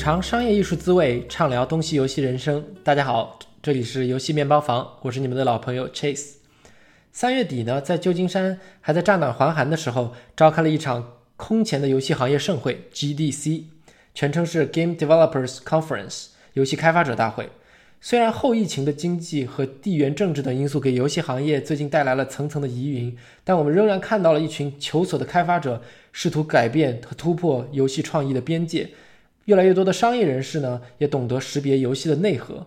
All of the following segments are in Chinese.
尝商业艺术滋味，畅聊东西游戏人生。大家好，这里是游戏面包房，我是你们的老朋友 Chase。三月底呢，在旧金山还在乍暖还寒的时候，召开了一场空前的游戏行业盛会 GDC，全称是 Game Developers Conference，游戏开发者大会。虽然后疫情的经济和地缘政治等因素给游戏行业最近带来了层层的疑云，但我们仍然看到了一群求索的开发者试图改变和突破游戏创意的边界。越来越多的商业人士呢，也懂得识别游戏的内核。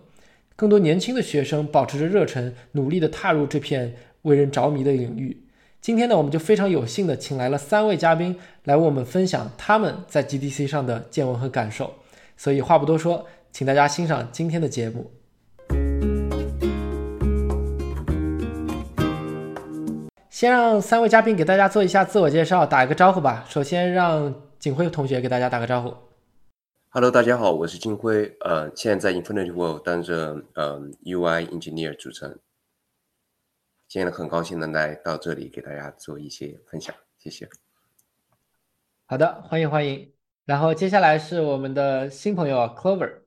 更多年轻的学生保持着热忱，努力地踏入这片为人着迷的领域。今天呢，我们就非常有幸地请来了三位嘉宾来为我们分享他们在 GDC 上的见闻和感受。所以话不多说，请大家欣赏今天的节目。先让三位嘉宾给大家做一下自我介绍，打一个招呼吧。首先让景辉同学给大家打个招呼。Hello，大家好，我是金辉，呃，现在在 Infinity World 担任呃 UI Engineer 主持人。今天很高兴能来到这里给大家做一些分享，谢谢。好的，欢迎欢迎。然后接下来是我们的新朋友 Clover。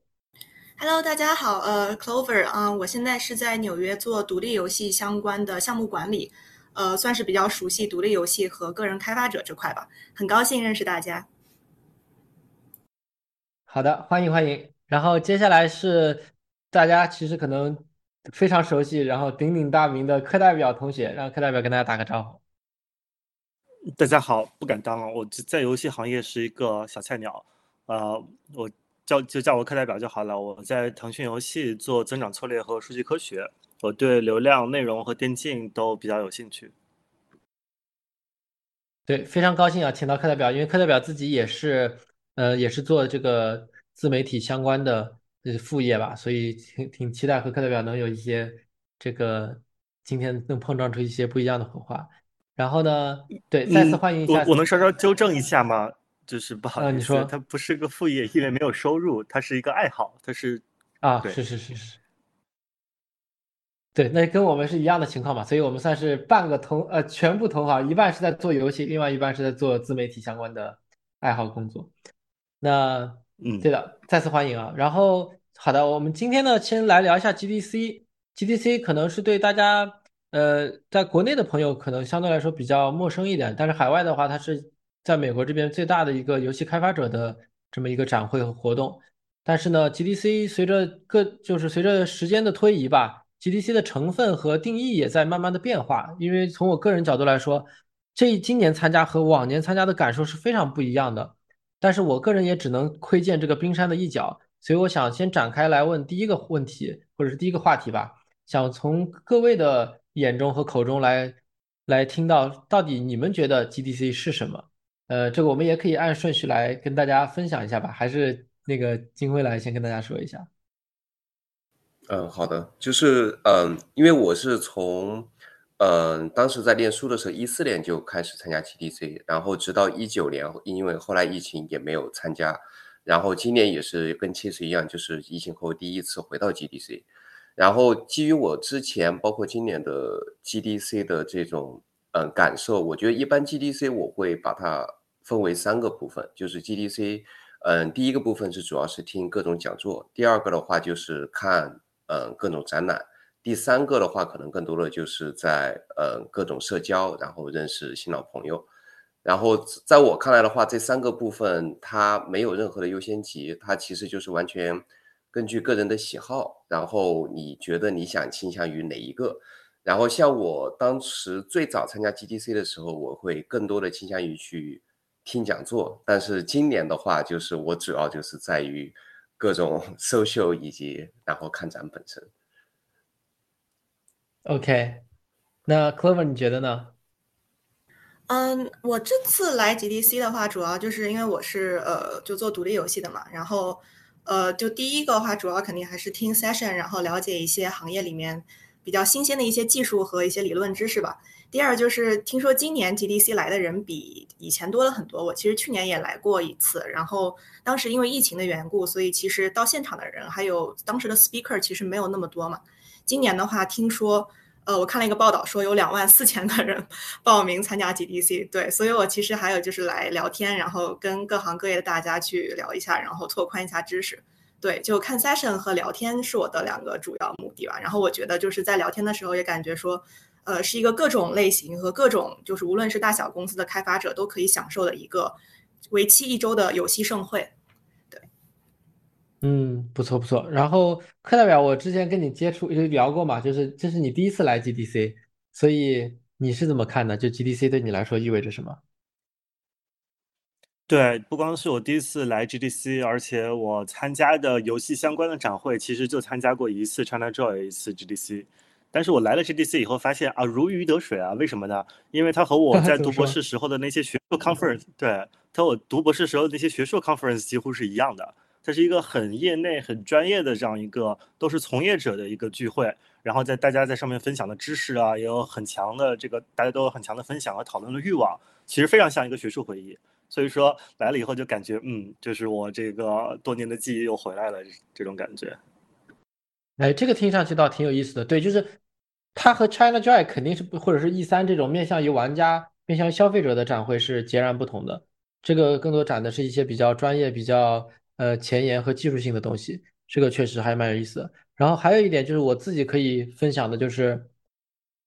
Hello，大家好，呃，Clover 啊，我现在是在纽约做独立游戏相关的项目管理。呃，算是比较熟悉独立游戏和个人开发者这块吧，很高兴认识大家。好的，欢迎欢迎。然后接下来是大家其实可能非常熟悉，然后鼎鼎大名的课代表同学，让课代表跟大家打个招呼。大家好，不敢当，我在游戏行业是一个小菜鸟，呃，我叫就叫我课代表就好了。我在腾讯游戏做增长策略和数据科学。我对流量、内容和电竞都比较有兴趣。对，非常高兴啊，请到课代表，因为课代表自己也是，呃，也是做这个自媒体相关的副业吧，所以挺挺期待和课代表能有一些这个今天能碰撞出一些不一样的火花。然后呢，对，再次欢迎一下。我我能稍稍纠正一下吗？就是不好意思，你说，它不是个副业，因为没有收入，它是一个爱好，它是啊，是是是是。对，那跟我们是一样的情况嘛，所以我们算是半个同呃全部同行，一半是在做游戏，另外一半是在做自媒体相关的爱好工作。那嗯，对的，再次欢迎啊。然后好的，我们今天呢，先来聊一下 GDC。GDC 可能是对大家呃在国内的朋友可能相对来说比较陌生一点，但是海外的话，它是在美国这边最大的一个游戏开发者的这么一个展会和活动。但是呢，GDC 随着各就是随着时间的推移吧。GDC 的成分和定义也在慢慢的变化，因为从我个人角度来说，这今年参加和往年参加的感受是非常不一样的。但是我个人也只能窥见这个冰山的一角，所以我想先展开来问第一个问题，或者是第一个话题吧。想从各位的眼中和口中来来听到，到底你们觉得 GDC 是什么？呃，这个我们也可以按顺序来跟大家分享一下吧。还是那个金辉来先跟大家说一下。嗯，好的，就是嗯，因为我是从嗯当时在念书的时候，一四年就开始参加 GDC，然后直到一九年，因为后来疫情也没有参加，然后今年也是跟其实一样，就是疫情后第一次回到 GDC，然后基于我之前包括今年的 GDC 的这种嗯感受，我觉得一般 GDC 我会把它分为三个部分，就是 GDC，嗯，第一个部分是主要是听各种讲座，第二个的话就是看。嗯，各种展览。第三个的话，可能更多的就是在呃各种社交，然后认识新老朋友。然后在我看来的话，这三个部分它没有任何的优先级，它其实就是完全根据个人的喜好。然后你觉得你想倾向于哪一个？然后像我当时最早参加 GDC 的时候，我会更多的倾向于去听讲座。但是今年的话，就是我主要就是在于。各种 social 以及然后看展本身。OK，那 Clover 你觉得呢？嗯，我这次来 GDC 的话，主要就是因为我是呃就做独立游戏的嘛，然后呃就第一个话，主要肯定还是听 session，然后了解一些行业里面比较新鲜的一些技术和一些理论知识吧。第二就是听说今年 GDC 来的人比以前多了很多。我其实去年也来过一次，然后当时因为疫情的缘故，所以其实到现场的人还有当时的 speaker 其实没有那么多嘛。今年的话，听说呃，我看了一个报道说有两万四千个人 报名参加 GDC，对，所以我其实还有就是来聊天，然后跟各行各业的大家去聊一下，然后拓宽一下知识。对，就看 session 和聊天是我的两个主要目的吧。然后我觉得就是在聊天的时候也感觉说，呃，是一个各种类型和各种就是无论是大小公司的开发者都可以享受的一个为期一周的游戏盛会。对，嗯，不错不错。然后课代表，我之前跟你接触就聊过嘛，就是这是你第一次来 GDC，所以你是怎么看的？就 GDC 对你来说意味着什么？对，不光是我第一次来 GDC，而且我参加的游戏相关的展会，其实就参加过一次 ChinaJoy，一次 GDC。但是我来了 GDC 以后，发现啊，如鱼得水啊，为什么呢？因为它和 我在读博士时候的那些学术 conference，对，它我读博士时候那些学术 conference 几乎是一样的。它是一个很业内、很专业的这样一个，都是从业者的一个聚会。然后在大家在上面分享的知识啊，也有很强的这个，大家都有很强的分享和讨论的欲望，其实非常像一个学术会议。所以说来了以后就感觉，嗯，就是我这个多年的记忆又回来了，这种感觉。哎，这个听上去倒挺有意思的。对，就是它和 ChinaJoy 肯定是不，或者是 E 三这种面向于玩家、面向消费者的展会是截然不同的。这个更多展的是一些比较专业、比较呃前沿和技术性的东西，这个确实还蛮有意思的。然后还有一点就是我自己可以分享的就是，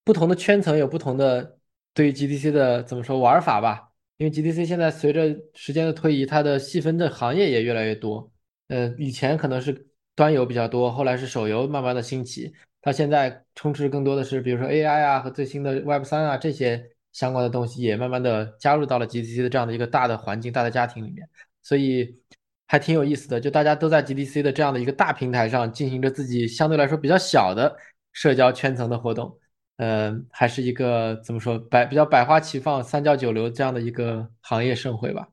不同的圈层有不同的对于 GDC 的怎么说玩法吧。因为 GDC 现在随着时间的推移，它的细分的行业也越来越多。呃，以前可能是端游比较多，后来是手游慢慢的兴起，它现在充斥更多的是，比如说 AI 啊和最新的 Web 三啊这些相关的东西，也慢慢的加入到了 GDC 的这样的一个大的环境、大的家庭里面。所以还挺有意思的，就大家都在 GDC 的这样的一个大平台上进行着自己相对来说比较小的社交圈层的活动。嗯，还是一个怎么说百比较百花齐放、三教九流这样的一个行业盛会吧。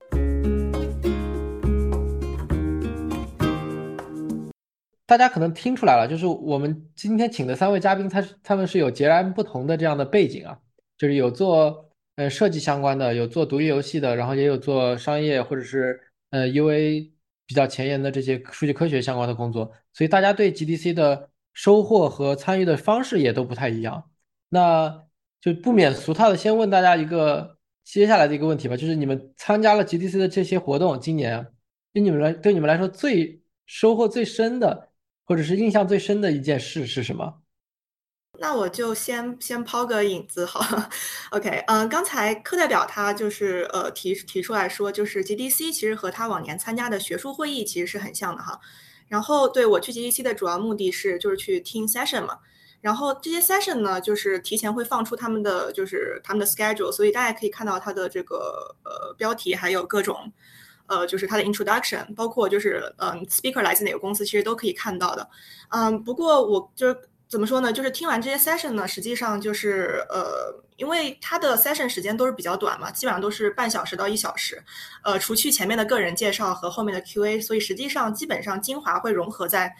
大家可能听出来了，就是我们今天请的三位嘉宾，他他们是有截然不同的这样的背景啊，就是有做呃设计相关的，有做独立游戏的，然后也有做商业或者是呃 UA 比较前沿的这些数据科学相关的工作，所以大家对 GDC 的收获和参与的方式也都不太一样。那就不免俗套的先问大家一个接下来的一个问题吧，就是你们参加了 GDC 的这些活动，今年对你们来对你们来说最收获最深的，或者是印象最深的一件事是什么？那我就先先抛个引子好，OK，嗯，刚才课代表他就是呃提提出来说，就是 GDC 其实和他往年参加的学术会议其实是很像的哈。然后对我去 GDC 的主要目的是就是去听 session 嘛。然后这些 session 呢，就是提前会放出他们的就是他们的 schedule，所以大家可以看到它的这个呃标题，还有各种呃就是它的 introduction，包括就是嗯 speaker 来自哪个公司，其实都可以看到的。嗯，不过我就是怎么说呢，就是听完这些 session 呢，实际上就是呃，因为它的 session 时间都是比较短嘛，基本上都是半小时到一小时，呃，除去前面的个人介绍和后面的 Q&A，所以实际上基本上精华会融合在。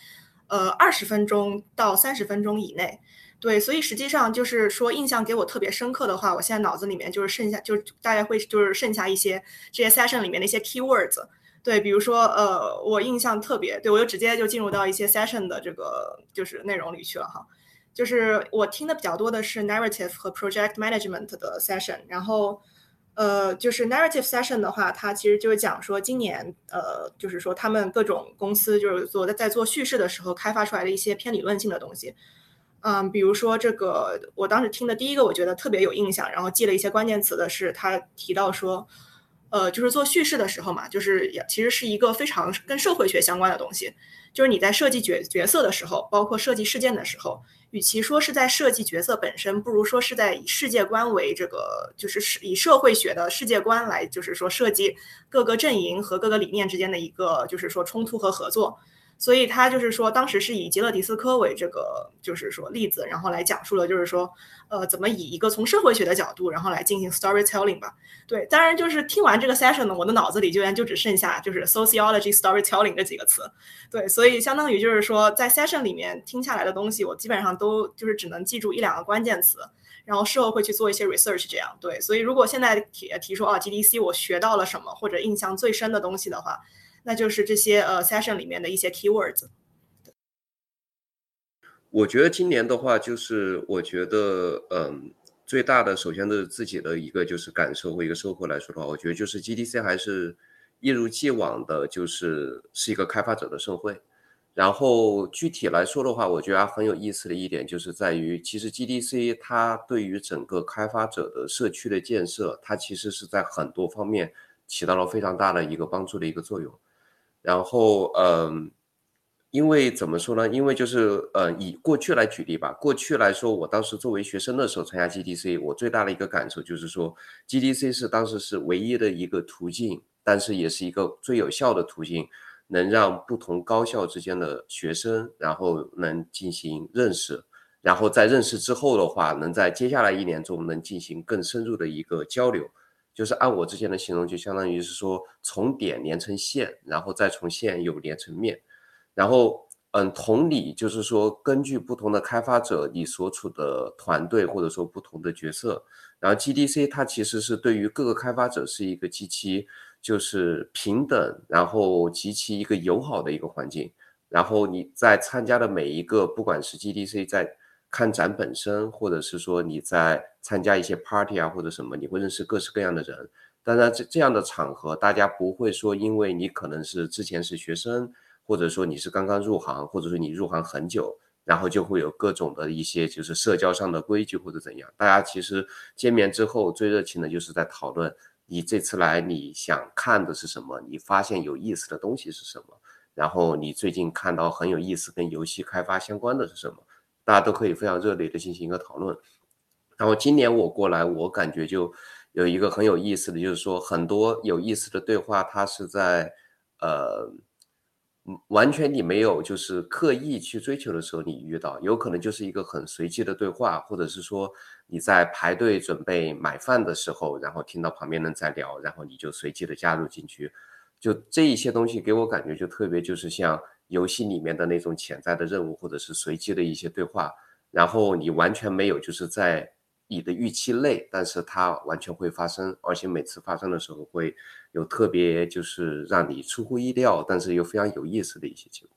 呃，二十分钟到三十分钟以内，对，所以实际上就是说，印象给我特别深刻的话，我现在脑子里面就是剩下，就大概会就是剩下一些这些 session 里面的一些 keywords，对，比如说呃，我印象特别，对我就直接就进入到一些 session 的这个就是内容里去了哈，就是我听的比较多的是 narrative 和 project management 的 session，然后。呃，就是 narrative session 的话，它其实就是讲说今年，呃，就是说他们各种公司就是做在在做叙事的时候开发出来的一些偏理论性的东西，嗯，比如说这个我当时听的第一个我觉得特别有印象，然后记了一些关键词的是他提到说，呃，就是做叙事的时候嘛，就是也其实是一个非常跟社会学相关的东西，就是你在设计角角色的时候，包括设计事件的时候。与其说是在设计角色本身，不如说是在以世界观为这个，就是以社会学的世界观来，就是说设计各个阵营和各个理念之间的一个，就是说冲突和合作。所以他就是说，当时是以吉勒迪斯科为这个，就是说例子，然后来讲述了，就是说，呃，怎么以一个从社会学的角度，然后来进行 storytelling 吧。对，当然就是听完这个 session 呢，我的脑子里居然就只剩下就是 sociology storytelling 这几个词。对，所以相当于就是说，在 session 里面听下来的东西，我基本上都就是只能记住一两个关键词，然后事后会去做一些 research 这样。对，所以如果现在提提出啊，GDC 我学到了什么或者印象最深的东西的话。那就是这些呃 session 里面的一些 keywords。我觉得今年的话，就是我觉得，嗯，最大的首先是自己的一个就是感受和一个收获来说的话，我觉得就是 GDC 还是一如既往的，就是是一个开发者的盛会。然后具体来说的话，我觉得很有意思的一点就是在于，其实 GDC 它对于整个开发者的社区的建设，它其实是在很多方面起到了非常大的一个帮助的一个作用。然后，嗯。因为怎么说呢？因为就是呃，以过去来举例吧。过去来说，我当时作为学生的时候参加 GDC，我最大的一个感受就是说，GDC 是当时是唯一的一个途径，但是也是一个最有效的途径，能让不同高校之间的学生然后能进行认识，然后在认识之后的话，能在接下来一年中能进行更深入的一个交流。就是按我之前的形容，就相当于是说从点连成线，然后再从线又连成面。然后，嗯，同理，就是说，根据不同的开发者，你所处的团队或者说不同的角色，然后 GDC 它其实是对于各个开发者是一个极其就是平等，然后极其一个友好的一个环境。然后你在参加的每一个，不管是 GDC 在看展本身，或者是说你在参加一些 party 啊或者什么，你会认识各式各样的人。当然，这这样的场合，大家不会说因为你可能是之前是学生。或者说你是刚刚入行，或者说你入行很久，然后就会有各种的一些就是社交上的规矩或者怎样。大家其实见面之后最热情的就是在讨论你这次来你想看的是什么，你发现有意思的东西是什么，然后你最近看到很有意思跟游戏开发相关的是什么，大家都可以非常热烈的进行一个讨论。然后今年我过来，我感觉就有一个很有意思的就是说很多有意思的对话，它是在呃。完全你没有就是刻意去追求的时候，你遇到有可能就是一个很随机的对话，或者是说你在排队准备买饭的时候，然后听到旁边人在聊，然后你就随机的加入进去，就这一些东西给我感觉就特别就是像游戏里面的那种潜在的任务，或者是随机的一些对话，然后你完全没有就是在。你的预期内，但是它完全会发生，而且每次发生的时候会有特别就是让你出乎意料，但是又非常有意思的一些结果。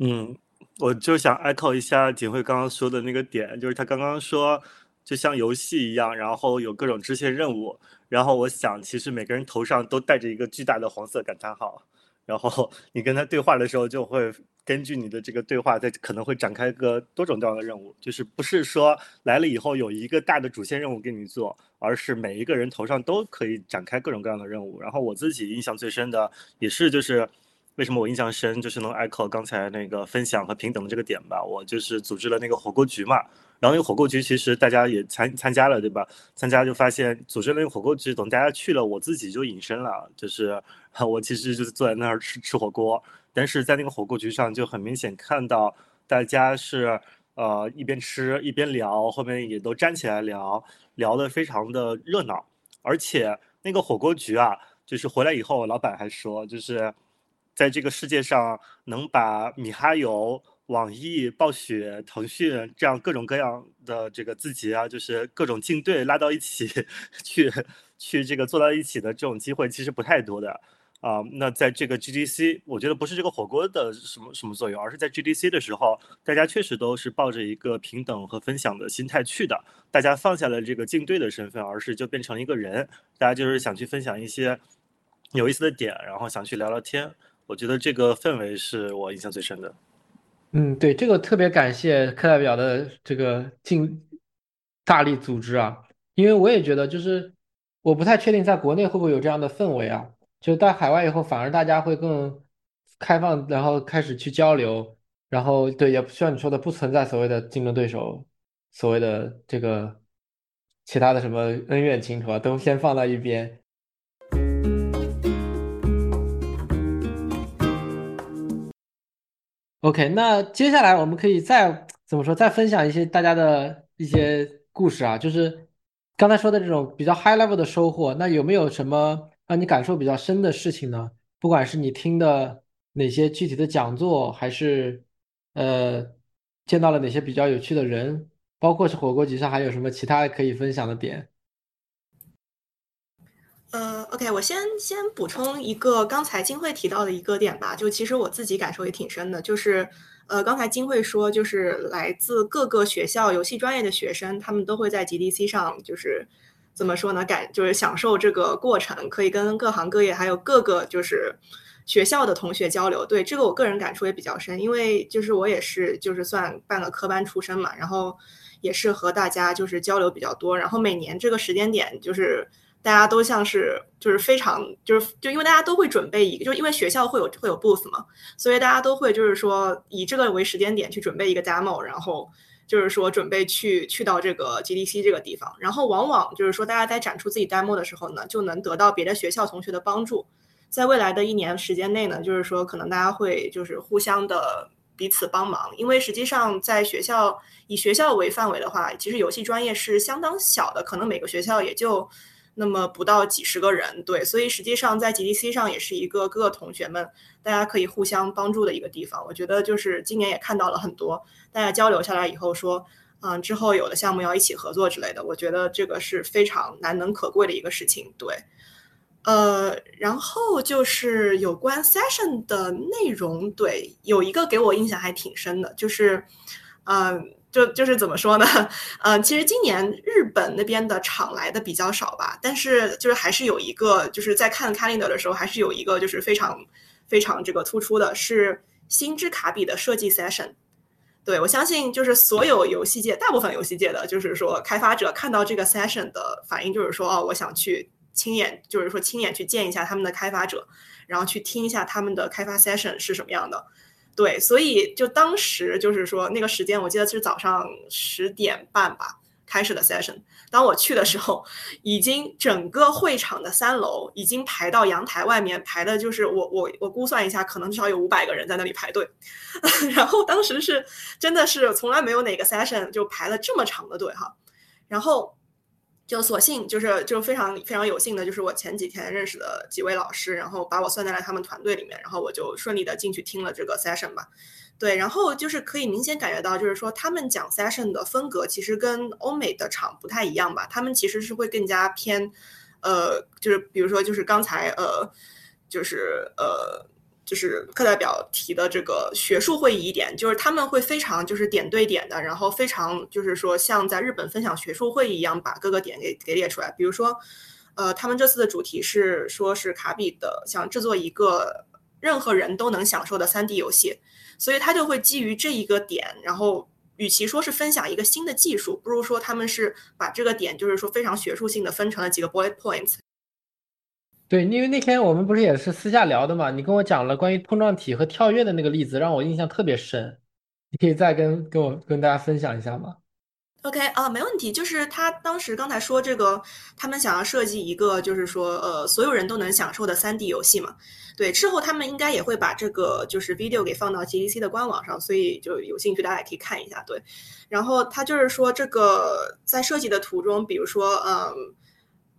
嗯，我就想 echo 一下景慧刚刚说的那个点，就是他刚刚说就像游戏一样，然后有各种支线任务，然后我想其实每个人头上都带着一个巨大的黄色感叹号，然后你跟他对话的时候就会。根据你的这个对话，在可能会展开个多种多样的任务，就是不是说来了以后有一个大的主线任务给你做，而是每一个人头上都可以展开各种各样的任务。然后我自己印象最深的也是就是，为什么我印象深，就是能 echo 刚才那个分享和平等的这个点吧。我就是组织了那个火锅局嘛，然后那个火锅局其实大家也参参加了，对吧？参加就发现组织那个火锅局，等大家去了，我自己就隐身了，就是 我其实就是坐在那儿吃吃火锅。但是在那个火锅局上，就很明显看到大家是呃一边吃一边聊，后面也都站起来聊，聊得非常的热闹。而且那个火锅局啊，就是回来以后，老板还说，就是在这个世界上能把米哈游、网易、暴雪、腾讯这样各种各样的这个字节啊，就是各种竞队拉到一起 去去这个坐到一起的这种机会，其实不太多的。啊，那在这个 GDC，我觉得不是这个火锅的什么什么作用，而是在 GDC 的时候，大家确实都是抱着一个平等和分享的心态去的。大家放下了这个竞队的身份，而是就变成一个人，大家就是想去分享一些有意思的点，然后想去聊聊天。我觉得这个氛围是我印象最深的。嗯，对，这个特别感谢课代表的这个尽大力组织啊，因为我也觉得就是我不太确定在国内会不会有这样的氛围啊。就到海外以后，反而大家会更开放，然后开始去交流，然后对，也不像你说的，不存在所谓的竞争对手，所谓的这个其他的什么恩怨情仇啊，都先放到一边。OK，那接下来我们可以再怎么说，再分享一些大家的一些故事啊，就是刚才说的这种比较 high level 的收获，那有没有什么？让你感受比较深的事情呢？不管是你听的哪些具体的讲座，还是呃见到了哪些比较有趣的人，包括是火锅局上还有什么其他可以分享的点？呃，OK，我先先补充一个刚才金慧提到的一个点吧，就其实我自己感受也挺深的，就是呃，刚才金慧说，就是来自各个学校游戏专业的学生，他们都会在 GDC 上，就是怎么说呢，感就是享受这个过程，可以跟各行各业还有各个就是学校的同学交流。对这个，我个人感触也比较深，因为就是我也是就是算半个科班出身嘛，然后也是和大家就是交流比较多，然后每年这个时间点就是。大家都像是就是非常就是就因为大家都会准备一个，就因为学校会有会有 booth 嘛，所以大家都会就是说以这个为时间点去准备一个 demo，然后就是说准备去去到这个 GDC 这个地方，然后往往就是说大家在展出自己 demo 的时候呢，就能得到别的学校同学的帮助，在未来的一年时间内呢，就是说可能大家会就是互相的彼此帮忙，因为实际上在学校以学校为范围的话，其实游戏专业是相当小的，可能每个学校也就。那么不到几十个人，对，所以实际上在 GDC 上也是一个各个同学们大家可以互相帮助的一个地方。我觉得就是今年也看到了很多大家交流下来以后说，嗯，之后有的项目要一起合作之类的，我觉得这个是非常难能可贵的一个事情。对，呃，然后就是有关 session 的内容，对，有一个给我印象还挺深的，就是，嗯。就就是怎么说呢？嗯，其实今年日本那边的场来的比较少吧，但是就是还是有一个，就是在看 calendar 的时候，还是有一个就是非常非常这个突出的是星之卡比的设计 session。对我相信，就是所有游戏界大部分游戏界的，就是说开发者看到这个 session 的反应，就是说哦，我想去亲眼，就是说亲眼去见一下他们的开发者，然后去听一下他们的开发 session 是什么样的。对，所以就当时就是说那个时间，我记得是早上十点半吧开始的 session。当我去的时候，已经整个会场的三楼已经排到阳台外面，排的就是我我我估算一下，可能至少有五百个人在那里排队。然后当时是真的是从来没有哪个 session 就排了这么长的队哈。然后。就所幸就是就非常非常有幸的，就是我前几天认识的几位老师，然后把我算在了他们团队里面，然后我就顺利的进去听了这个 session 吧。对，然后就是可以明显感觉到，就是说他们讲 session 的风格其实跟欧美的场不太一样吧，他们其实是会更加偏，呃，就是比如说就是刚才呃，就是呃。就是课代表提的这个学术会议一点，就是他们会非常就是点对点的，然后非常就是说像在日本分享学术会议一样，把各个点给给列出来。比如说，呃，他们这次的主题是说是卡比的想制作一个任何人都能享受的三 D 游戏，所以他就会基于这一个点，然后与其说是分享一个新的技术，不如说他们是把这个点就是说非常学术性的分成了几个 bullet points。对，因为那天我们不是也是私下聊的嘛，你跟我讲了关于碰撞体和跳跃的那个例子，让我印象特别深。你可以再跟跟我跟大家分享一下吗？OK 啊，没问题。就是他当时刚才说这个，他们想要设计一个，就是说呃，所有人都能享受的三 D 游戏嘛。对，之后他们应该也会把这个就是 video 给放到 GDC 的官网上，所以就有兴趣大家也可以看一下。对，然后他就是说这个在设计的途中，比如说嗯。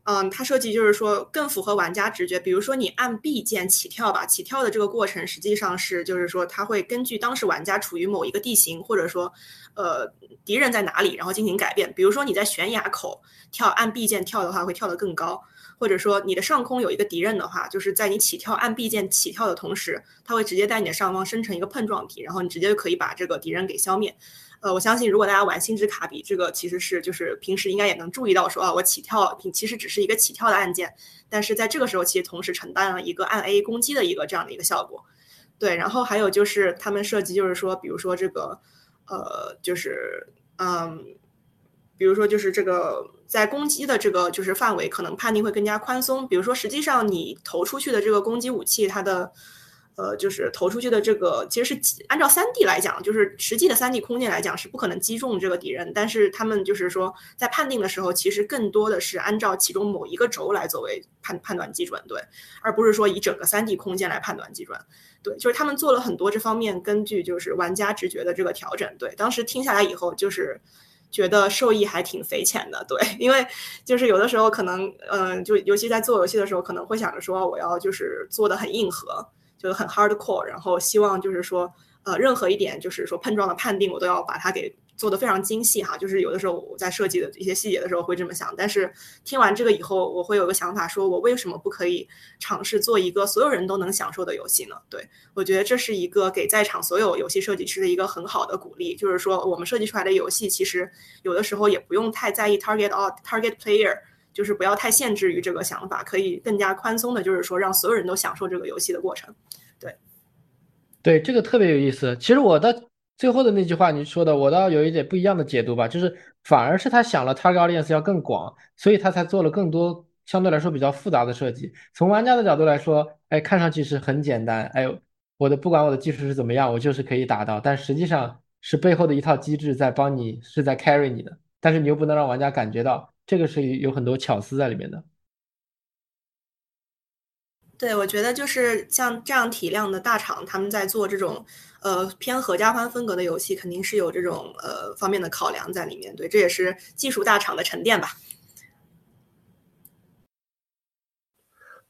嗯，它设计就是说更符合玩家直觉。比如说你按 B 键起跳吧，起跳的这个过程实际上是就是说它会根据当时玩家处于某一个地形，或者说呃敌人在哪里，然后进行改变。比如说你在悬崖口跳，按 B 键跳的话会跳得更高；或者说你的上空有一个敌人的话，就是在你起跳按 B 键起跳的同时，它会直接在你的上方生成一个碰撞体，然后你直接就可以把这个敌人给消灭。呃，我相信如果大家玩星之卡比，这个其实是就是平时应该也能注意到，说啊，我起跳其实只是一个起跳的按键，但是在这个时候其实同时承担了一个按 A 攻击的一个这样的一个效果。对，然后还有就是他们设计就是说，比如说这个，呃，就是嗯，比如说就是这个在攻击的这个就是范围可能判定会更加宽松，比如说实际上你投出去的这个攻击武器它的。呃，就是投出去的这个，其实是按照三 D 来讲，就是实际的三 D 空间来讲，是不可能击中这个敌人。但是他们就是说，在判定的时候，其实更多的是按照其中某一个轴来作为判判断基准，对，而不是说以整个三 D 空间来判断基准。对，就是他们做了很多这方面根据就是玩家直觉的这个调整。对，当时听下来以后，就是觉得受益还挺匪浅的。对，因为就是有的时候可能，嗯，就尤其在做游戏的时候，可能会想着说，我要就是做的很硬核。就很 hardcore，然后希望就是说，呃任何一点就是说碰撞的判定，我都要把它给。做得非常精细哈，就是有的时候我在设计的一些细节的时候会这么想，但是听完这个以后，我会有个想法，说我为什么不可以尝试做一个所有人都能享受的游戏呢？对我觉得这是一个给在场所有游戏设计师的一个很好的鼓励，就是说我们设计出来的游戏，其实有的时候也不用太在意 target or target player，就是不要太限制于这个想法，可以更加宽松的，就是说让所有人都享受这个游戏的过程。对，对，这个特别有意思。其实我的。最后的那句话你说的，我倒有一点不一样的解读吧，就是反而是他想了 target audience 要更广，所以他才做了更多相对来说比较复杂的设计。从玩家的角度来说，哎，看上去是很简单，哎，我的不管我的技术是怎么样，我就是可以达到，但实际上是背后的一套机制在帮你，是在 carry 你的，但是你又不能让玩家感觉到，这个是有很多巧思在里面的。对，我觉得就是像这样体量的大厂，他们在做这种呃偏合家欢风格的游戏，肯定是有这种呃方面的考量在里面。对，这也是技术大厂的沉淀吧。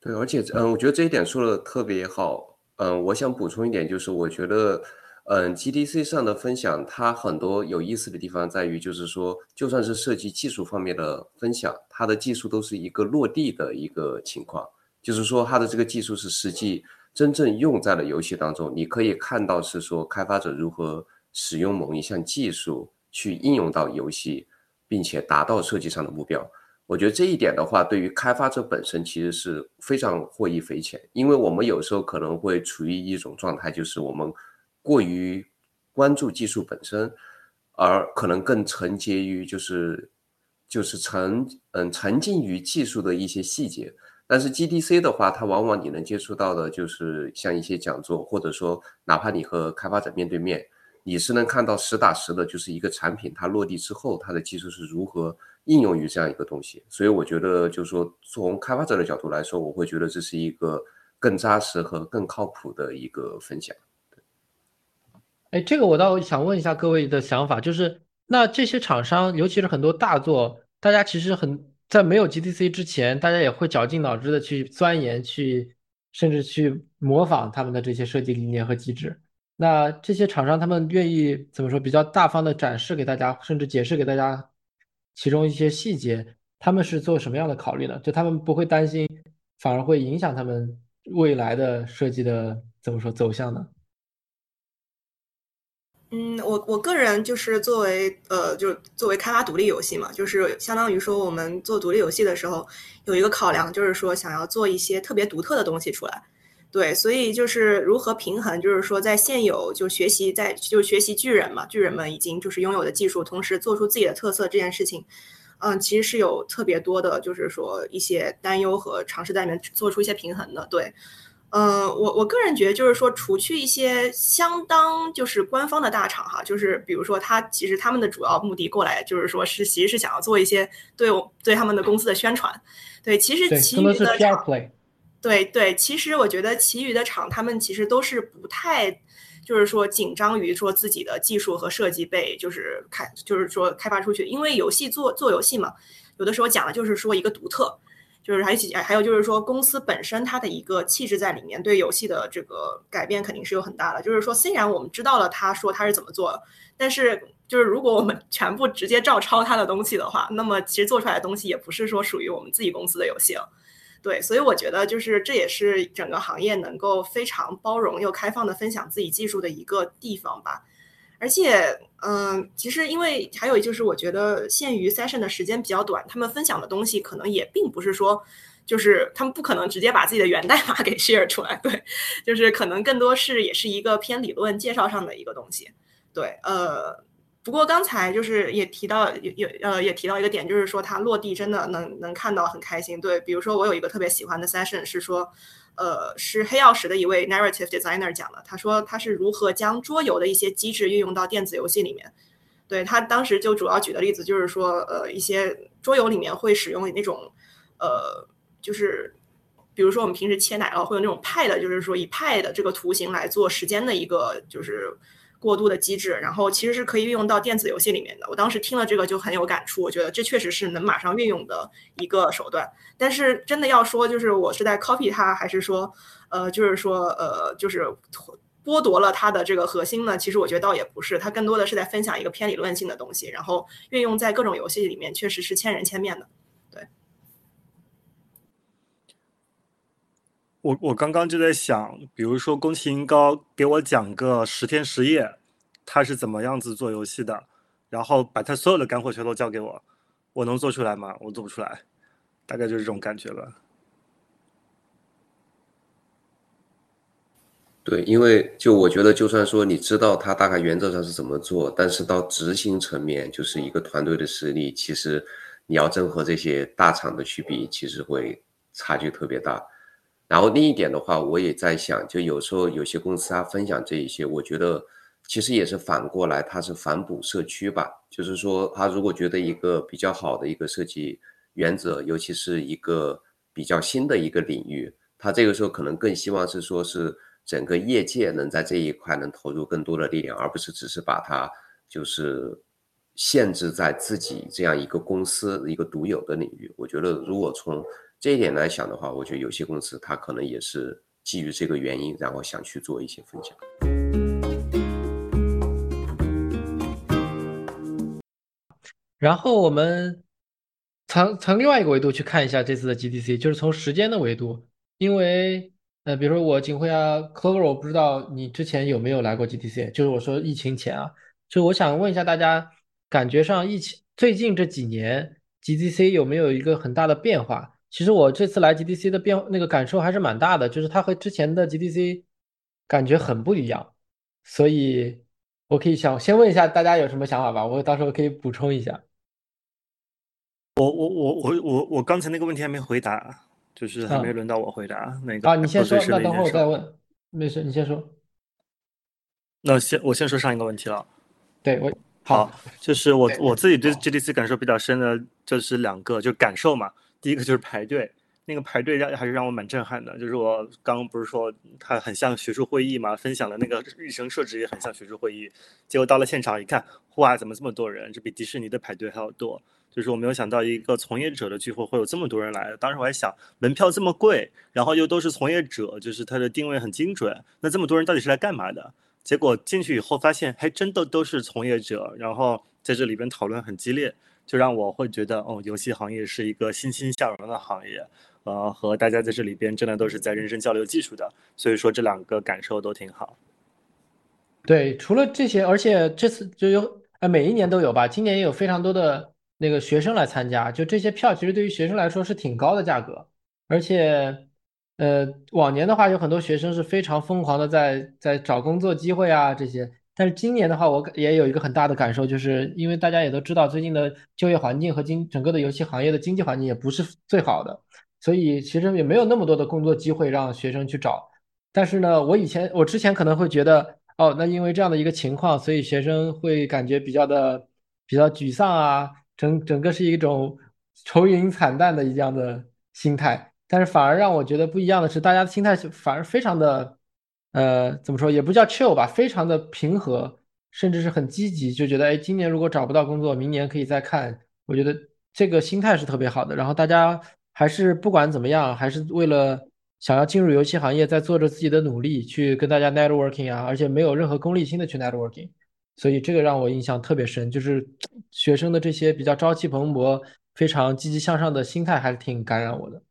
对，而且嗯，我觉得这一点说的特别好。嗯，我想补充一点，就是我觉得嗯，GDC 上的分享，它很多有意思的地方在于，就是说，就算是涉及技术方面的分享，它的技术都是一个落地的一个情况。就是说，它的这个技术是实际真正用在了游戏当中，你可以看到是说开发者如何使用某一项技术去应用到游戏，并且达到设计上的目标。我觉得这一点的话，对于开发者本身其实是非常获益匪浅，因为我们有时候可能会处于一种状态，就是我们过于关注技术本身，而可能更承接于就是就是沉嗯沉浸于技术的一些细节。但是 GDC 的话，它往往你能接触到的就是像一些讲座，或者说哪怕你和开发者面对面，你是能看到实打实的，就是一个产品它落地之后，它的技术是如何应用于这样一个东西。所以我觉得，就是说从开发者的角度来说，我会觉得这是一个更扎实和更靠谱的一个分享。哎，这个我倒想问一下各位的想法，就是那这些厂商，尤其是很多大作，大家其实很。在没有 GDC 之前，大家也会绞尽脑汁的去钻研，去甚至去模仿他们的这些设计理念和机制。那这些厂商他们愿意怎么说？比较大方的展示给大家，甚至解释给大家其中一些细节，他们是做什么样的考虑呢？就他们不会担心，反而会影响他们未来的设计的怎么说走向呢？嗯，我我个人就是作为呃，就是作为开发独立游戏嘛，就是相当于说我们做独立游戏的时候，有一个考量，就是说想要做一些特别独特的东西出来。对，所以就是如何平衡，就是说在现有就学习在就学习巨人嘛，巨人们已经就是拥有的技术，同时做出自己的特色这件事情，嗯，其实是有特别多的，就是说一些担忧和尝试在里面做出一些平衡的。对。呃，我我个人觉得，就是说，除去一些相当就是官方的大厂哈，就是比如说他其实他们的主要目的过来，就是说是其实是想要做一些对我对他们的公司的宣传，对，其实其余的厂，对对，其实我觉得其余的厂他们其实都是不太就是说紧张于说自己的技术和设计被就是开就是说开发出去，因为游戏做做游戏嘛，有的时候讲的就是说一个独特。就是还有还有就是说，公司本身它的一个气质在里面，对游戏的这个改变肯定是有很大的。就是说，虽然我们知道了他说他是怎么做，但是就是如果我们 全部直接照抄他的东西的话，那么其实做出来的东西也不是说属于我们自己公司的游戏了。对，所以我觉得就是这也是整个行业能够非常包容又开放的分享自己技术的一个地方吧。而且，嗯，其实因为还有就是，我觉得限于 session 的时间比较短，他们分享的东西可能也并不是说，就是他们不可能直接把自己的源代码给 share 出来，对，就是可能更多是也是一个偏理论介绍上的一个东西，对，呃，不过刚才就是也提到，有有呃也提到一个点，就是说它落地真的能能看到很开心，对，比如说我有一个特别喜欢的 session 是说。呃，是黑曜石的一位 narrative designer 讲的。他说他是如何将桌游的一些机制运用到电子游戏里面。对他当时就主要举的例子就是说，呃，一些桌游里面会使用那种，呃，就是比如说我们平时切奶酪会有那种派的，就是说以派的这个图形来做时间的一个就是。过渡的机制，然后其实是可以运用到电子游戏里面的。我当时听了这个就很有感触，我觉得这确实是能马上运用的一个手段。但是真的要说，就是我是在 copy 它，还是说，呃，就是说，呃，就是剥夺了它的这个核心呢？其实我觉得倒也不是，它更多的是在分享一个偏理论性的东西，然后运用在各种游戏里面，确实是千人千面的。对。我我刚刚就在想，比如说宫崎英高给我讲个十天十夜，他是怎么样子做游戏的，然后把他所有的干货全都交给我，我能做出来吗？我做不出来，大概就是这种感觉吧。对，因为就我觉得，就算说你知道他大概原则上是怎么做，但是到执行层面，就是一个团队的实力，其实你要真和这些大厂的去比，其实会差距特别大。然后另一点的话，我也在想，就有时候有些公司他分享这一些，我觉得其实也是反过来，他是反哺社区吧。就是说，他如果觉得一个比较好的一个设计原则，尤其是一个比较新的一个领域，他这个时候可能更希望是说是。整个业界能在这一块能投入更多的力量，而不是只是把它就是限制在自己这样一个公司一个独有的领域。我觉得，如果从这一点来想的话，我觉得有些公司它可能也是基于这个原因，然后想去做一些分享。然后我们从从另外一个维度去看一下这次的 GDC，就是从时间的维度，因为。呃，比如说我景辉啊，Clover，我不知道你之前有没有来过 GTC，就是我说疫情前啊，就我想问一下大家，感觉上疫情最近这几年 GTC 有没有一个很大的变化？其实我这次来 GDC 的变那个感受还是蛮大的，就是它和之前的 GDC 感觉很不一样，所以我可以想先问一下大家有什么想法吧，我到时候可以补充一下。我我我我我我刚才那个问题还没回答。就是还没轮到我回答那个啊，你先说，那等会儿我再问。没事，你先说。那先我先说上一个问题了。对，我好，就是我我自己对 GDC 感受比较深的，就是两个，就感受嘛。第一个就是排队，那个排队让还是让我蛮震撼的。就是我刚刚不是说它很像学术会议嘛，分享的那个日程设置也很像学术会议，结果到了现场一看，哇，怎么这么多人？这比迪士尼的排队还要多。就是我没有想到一个从业者的聚会会有这么多人来，当时我还想门票这么贵，然后又都是从业者，就是它的定位很精准，那这么多人到底是来干嘛的？结果进去以后发现，还真的都是从业者，然后在这里边讨论很激烈，就让我会觉得，哦，游戏行业是一个欣欣向荣的行业，呃，和大家在这里边真的都是在认真交流技术的，所以说这两个感受都挺好。对，除了这些，而且这次就有，呃，每一年都有吧，今年也有非常多的。那个学生来参加，就这些票其实对于学生来说是挺高的价格，而且，呃，往年的话有很多学生是非常疯狂的在在找工作机会啊这些，但是今年的话，我也有一个很大的感受，就是因为大家也都知道最近的就业环境和经整个的游戏行业的经济环境也不是最好的，所以其实也没有那么多的工作机会让学生去找。但是呢，我以前我之前可能会觉得，哦，那因为这样的一个情况，所以学生会感觉比较的比较沮丧啊。整整个是一种愁云惨淡的一样的心态，但是反而让我觉得不一样的是，大家的心态反而非常的，呃，怎么说也不叫 chill 吧，非常的平和，甚至是很积极，就觉得哎，今年如果找不到工作，明年可以再看。我觉得这个心态是特别好的。然后大家还是不管怎么样，还是为了想要进入游戏行业，在做着自己的努力去跟大家 networking 啊，而且没有任何功利心的去 networking。所以这个让我印象特别深，就是学生的这些比较朝气蓬勃、非常积极向上的心态，还是挺感染我的。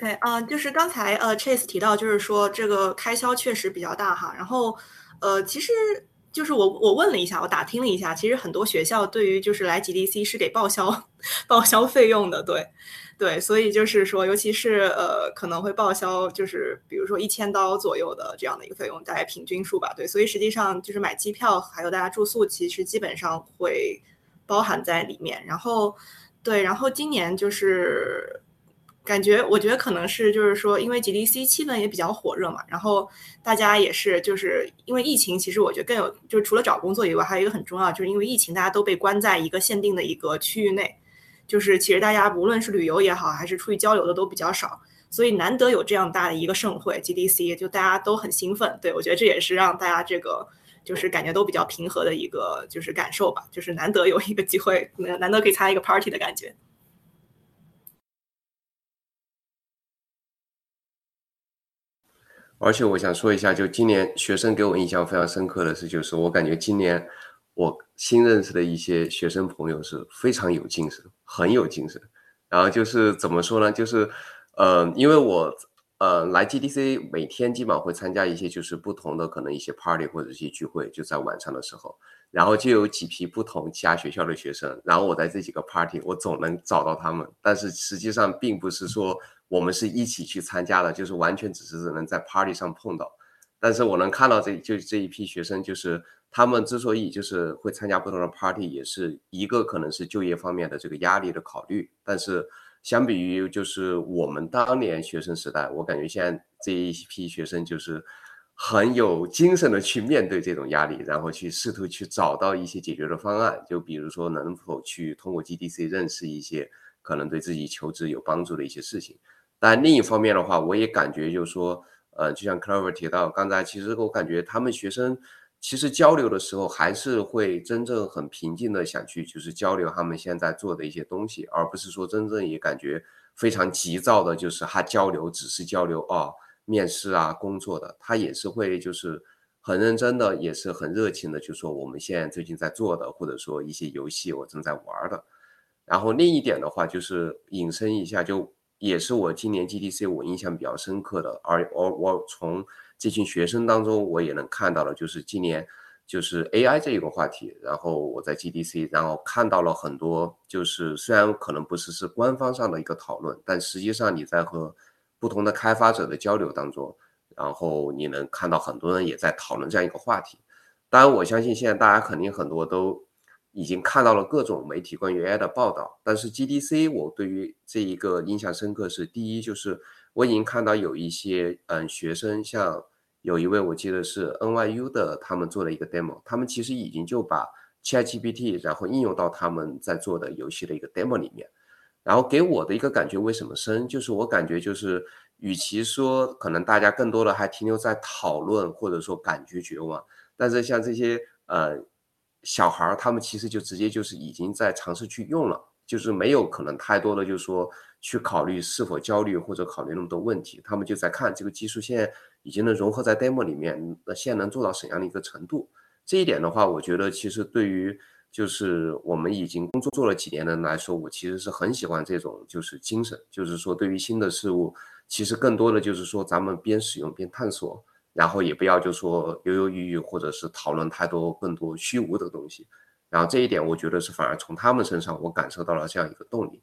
OK，啊，就是刚才呃 Chase 提到，就是说这个开销确实比较大哈。然后呃，其实就是我我问了一下，我打听了一下，其实很多学校对于就是来 GDC 是给报销 报销费用的，对。对，所以就是说，尤其是呃，可能会报销，就是比如说一千刀左右的这样的一个费用，大概平均数吧。对，所以实际上就是买机票还有大家住宿，其实基本上会包含在里面。然后，对，然后今年就是感觉，我觉得可能是就是说，因为 GDC 气氛也比较火热嘛，然后大家也是就是因为疫情，其实我觉得更有，就是除了找工作以外，还有一个很重要，就是因为疫情，大家都被关在一个限定的一个区域内。就是其实大家无论是旅游也好，还是出去交流的都比较少，所以难得有这样大的一个盛会 GDC，就大家都很兴奋。对我觉得这也是让大家这个就是感觉都比较平和的一个就是感受吧，就是难得有一个机会，难难得可以参加一个 party 的感觉。而且我想说一下，就今年学生给我印象非常深刻的是，就是我感觉今年我新认识的一些学生朋友是非常有精神，很有精神。然后就是怎么说呢？就是，呃，因为我呃来 GDC 每天基本上会参加一些就是不同的可能一些 party 或者一些聚会，就在晚上的时候，然后就有几批不同其他学校的学生，然后我在这几个 party 我总能找到他们，但是实际上并不是说我们是一起去参加的，就是完全只是能在 party 上碰到，但是我能看到这就这一批学生就是。他们之所以就是会参加不同的 party，也是一个可能是就业方面的这个压力的考虑。但是相比于就是我们当年学生时代，我感觉现在这一批学生就是很有精神的去面对这种压力，然后去试图去找到一些解决的方案。就比如说能否去通过 GDC 认识一些可能对自己求职有帮助的一些事情。但另一方面的话，我也感觉就是说，呃，就像 Clover 提到刚才，其实我感觉他们学生。其实交流的时候，还是会真正很平静的想去，就是交流他们现在做的一些东西，而不是说真正也感觉非常急躁的，就是他交流只是交流哦，面试啊工作的，他也是会就是很认真的，也是很热情的，就说我们现在最近在做的，或者说一些游戏我正在玩的。然后另一点的话，就是引申一下，就也是我今年 GDC 我印象比较深刻的，而而我从。这群学生当中，我也能看到了，就是今年就是 AI 这一个话题。然后我在 GDC，然后看到了很多，就是虽然可能不是是官方上的一个讨论，但实际上你在和不同的开发者的交流当中，然后你能看到很多人也在讨论这样一个话题。当然，我相信现在大家肯定很多都已经看到了各种媒体关于 AI 的报道。但是 GDC，我对于这一个印象深刻是，第一就是我已经看到有一些嗯学生像。有一位我记得是 NYU 的，他们做了一个 demo，他们其实已经就把 ChatGPT 然后应用到他们在做的游戏的一个 demo 里面，然后给我的一个感觉为什么深，就是我感觉就是与其说可能大家更多的还停留在讨论或者说感觉绝望，但是像这些呃小孩儿，他们其实就直接就是已经在尝试去用了，就是没有可能太多的就是说去考虑是否焦虑或者考虑那么多问题，他们就在看这个技术现在。已经能融合在 demo 里面，那现在能做到怎样的一个程度？这一点的话，我觉得其实对于就是我们已经工作做了几年的人来说，我其实是很喜欢这种就是精神，就是说对于新的事物，其实更多的就是说咱们边使用边探索，然后也不要就说犹犹豫豫或者是讨论太多更多虚无的东西。然后这一点，我觉得是反而从他们身上我感受到了这样一个动力。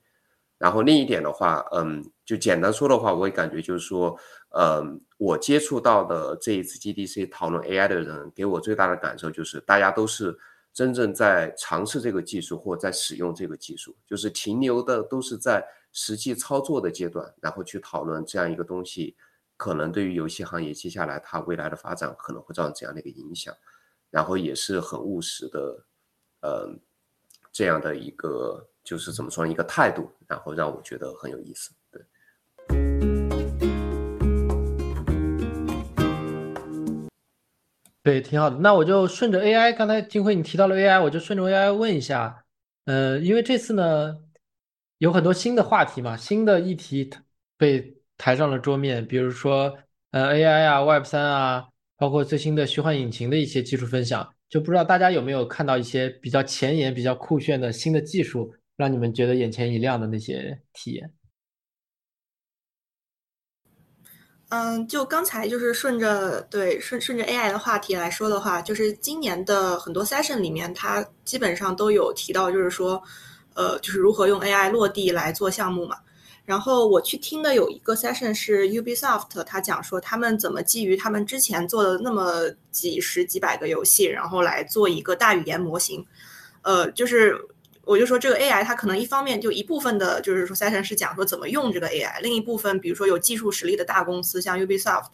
然后另一点的话，嗯，就简单说的话，我也感觉就是说，嗯，我接触到的这一次 GDC 讨论 AI 的人，给我最大的感受就是，大家都是真正在尝试这个技术或在使用这个技术，就是停留的都是在实际操作的阶段，然后去讨论这样一个东西，可能对于游戏行业接下来它未来的发展可能会造成怎样的一个影响，然后也是很务实的，嗯，这样的一个。就是怎么说一个态度，然后让我觉得很有意思，对，对，挺好的。那我就顺着 AI，刚才金辉你提到了 AI，我就顺着 AI 问一下，呃，因为这次呢有很多新的话题嘛，新的议题被抬上了桌面，比如说呃 AI 啊，Web 三啊，包括最新的虚幻引擎的一些技术分享，就不知道大家有没有看到一些比较前沿、比较酷炫的新的技术。让你们觉得眼前一亮的那些体验。嗯，就刚才就是顺着对顺顺着 AI 的话题来说的话，就是今年的很多 session 里面，它基本上都有提到，就是说，呃，就是如何用 AI 落地来做项目嘛。然后我去听的有一个 session 是 Ubisoft，他讲说他们怎么基于他们之前做的那么几十几百个游戏，然后来做一个大语言模型，呃，就是。我就说这个 AI 它可能一方面就一部分的，就是说 session 是讲说怎么用这个 AI，另一部分比如说有技术实力的大公司，像 Ubisoft，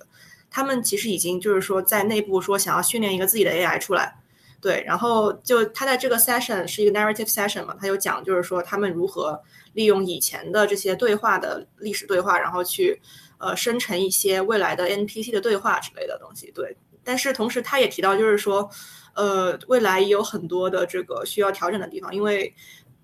他们其实已经就是说在内部说想要训练一个自己的 AI 出来，对，然后就他在这个 session 是一个 narrative session 嘛，他就讲就是说他们如何利用以前的这些对话的历史对话，然后去呃生成一些未来的 NPC 的对话之类的东西，对，但是同时他也提到就是说。呃，未来也有很多的这个需要调整的地方，因为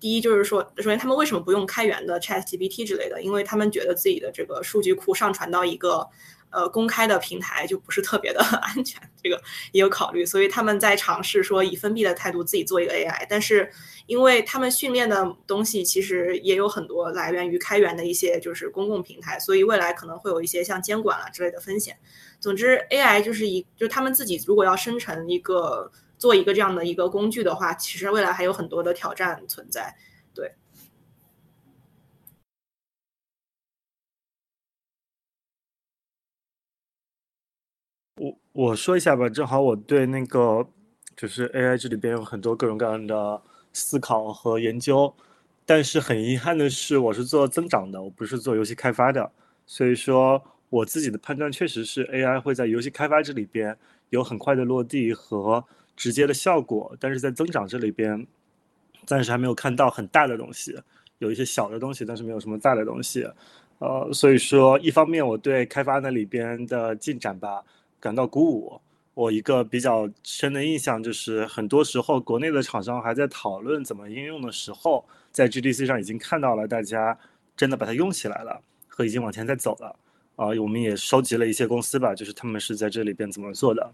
第一就是说，首先他们为什么不用开源的 ChatGPT 之类的？因为他们觉得自己的这个数据库上传到一个呃公开的平台就不是特别的 安全，这个也有考虑，所以他们在尝试说以封闭的态度自己做一个 AI，但是因为他们训练的东西其实也有很多来源于开源的一些就是公共平台，所以未来可能会有一些像监管啊之类的风险。总之，AI 就是一就是他们自己如果要生成一个做一个这样的一个工具的话，其实未来还有很多的挑战存在。对。我说一下吧，正好我对那个就是 AI 这里边有很多各种各样的思考和研究，但是很遗憾的是，我是做增长的，我不是做游戏开发的，所以说我自己的判断确实是 AI 会在游戏开发这里边有很快的落地和直接的效果，但是在增长这里边暂时还没有看到很大的东西，有一些小的东西，但是没有什么大的东西，呃，所以说一方面我对开发那里边的进展吧。感到鼓舞。我一个比较深的印象就是，很多时候国内的厂商还在讨论怎么应用的时候，在 GDC 上已经看到了大家真的把它用起来了，和已经往前在走了。啊，我们也收集了一些公司吧，就是他们是在这里边怎么做的。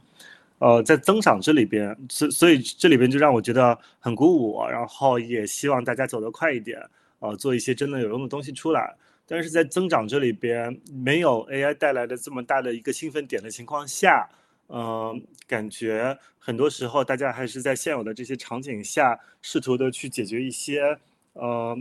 呃，在增长这里边，所所以这里边就让我觉得很鼓舞，然后也希望大家走得快一点，呃，做一些真的有用的东西出来。但是在增长这里边没有 AI 带来的这么大的一个兴奋点的情况下，嗯，感觉很多时候大家还是在现有的这些场景下试图的去解决一些，呃，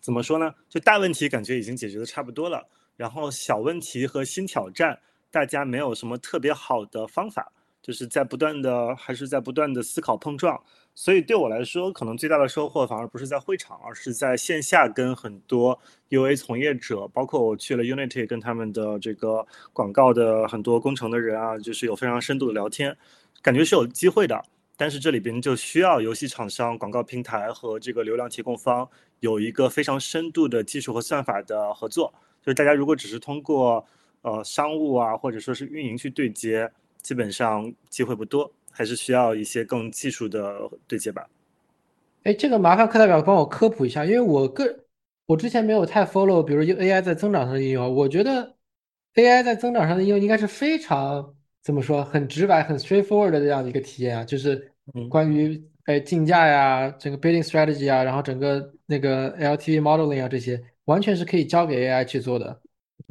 怎么说呢？就大问题感觉已经解决的差不多了，然后小问题和新挑战，大家没有什么特别好的方法，就是在不断的还是在不断的思考碰撞。所以对我来说，可能最大的收获反而不是在会场，而是在线下跟很多 UA 从业者，包括我去了 Unity 跟他们的这个广告的很多工程的人啊，就是有非常深度的聊天，感觉是有机会的。但是这里边就需要游戏厂商、广告平台和这个流量提供方有一个非常深度的技术和算法的合作。就是大家如果只是通过呃商务啊，或者说是运营去对接，基本上机会不多。还是需要一些更技术的对接吧。哎，这个麻烦课代表帮我科普一下，因为我个我之前没有太 follow，比如 AI 在增长上的应用，我觉得 AI 在增长上的应用应该是非常怎么说，很直白、很 straightforward 的这样的一个体验啊，就是关于哎竞价呀、整个 bidding strategy 啊，然后整个那个 LTV modeling 啊这些，完全是可以交给 AI 去做的。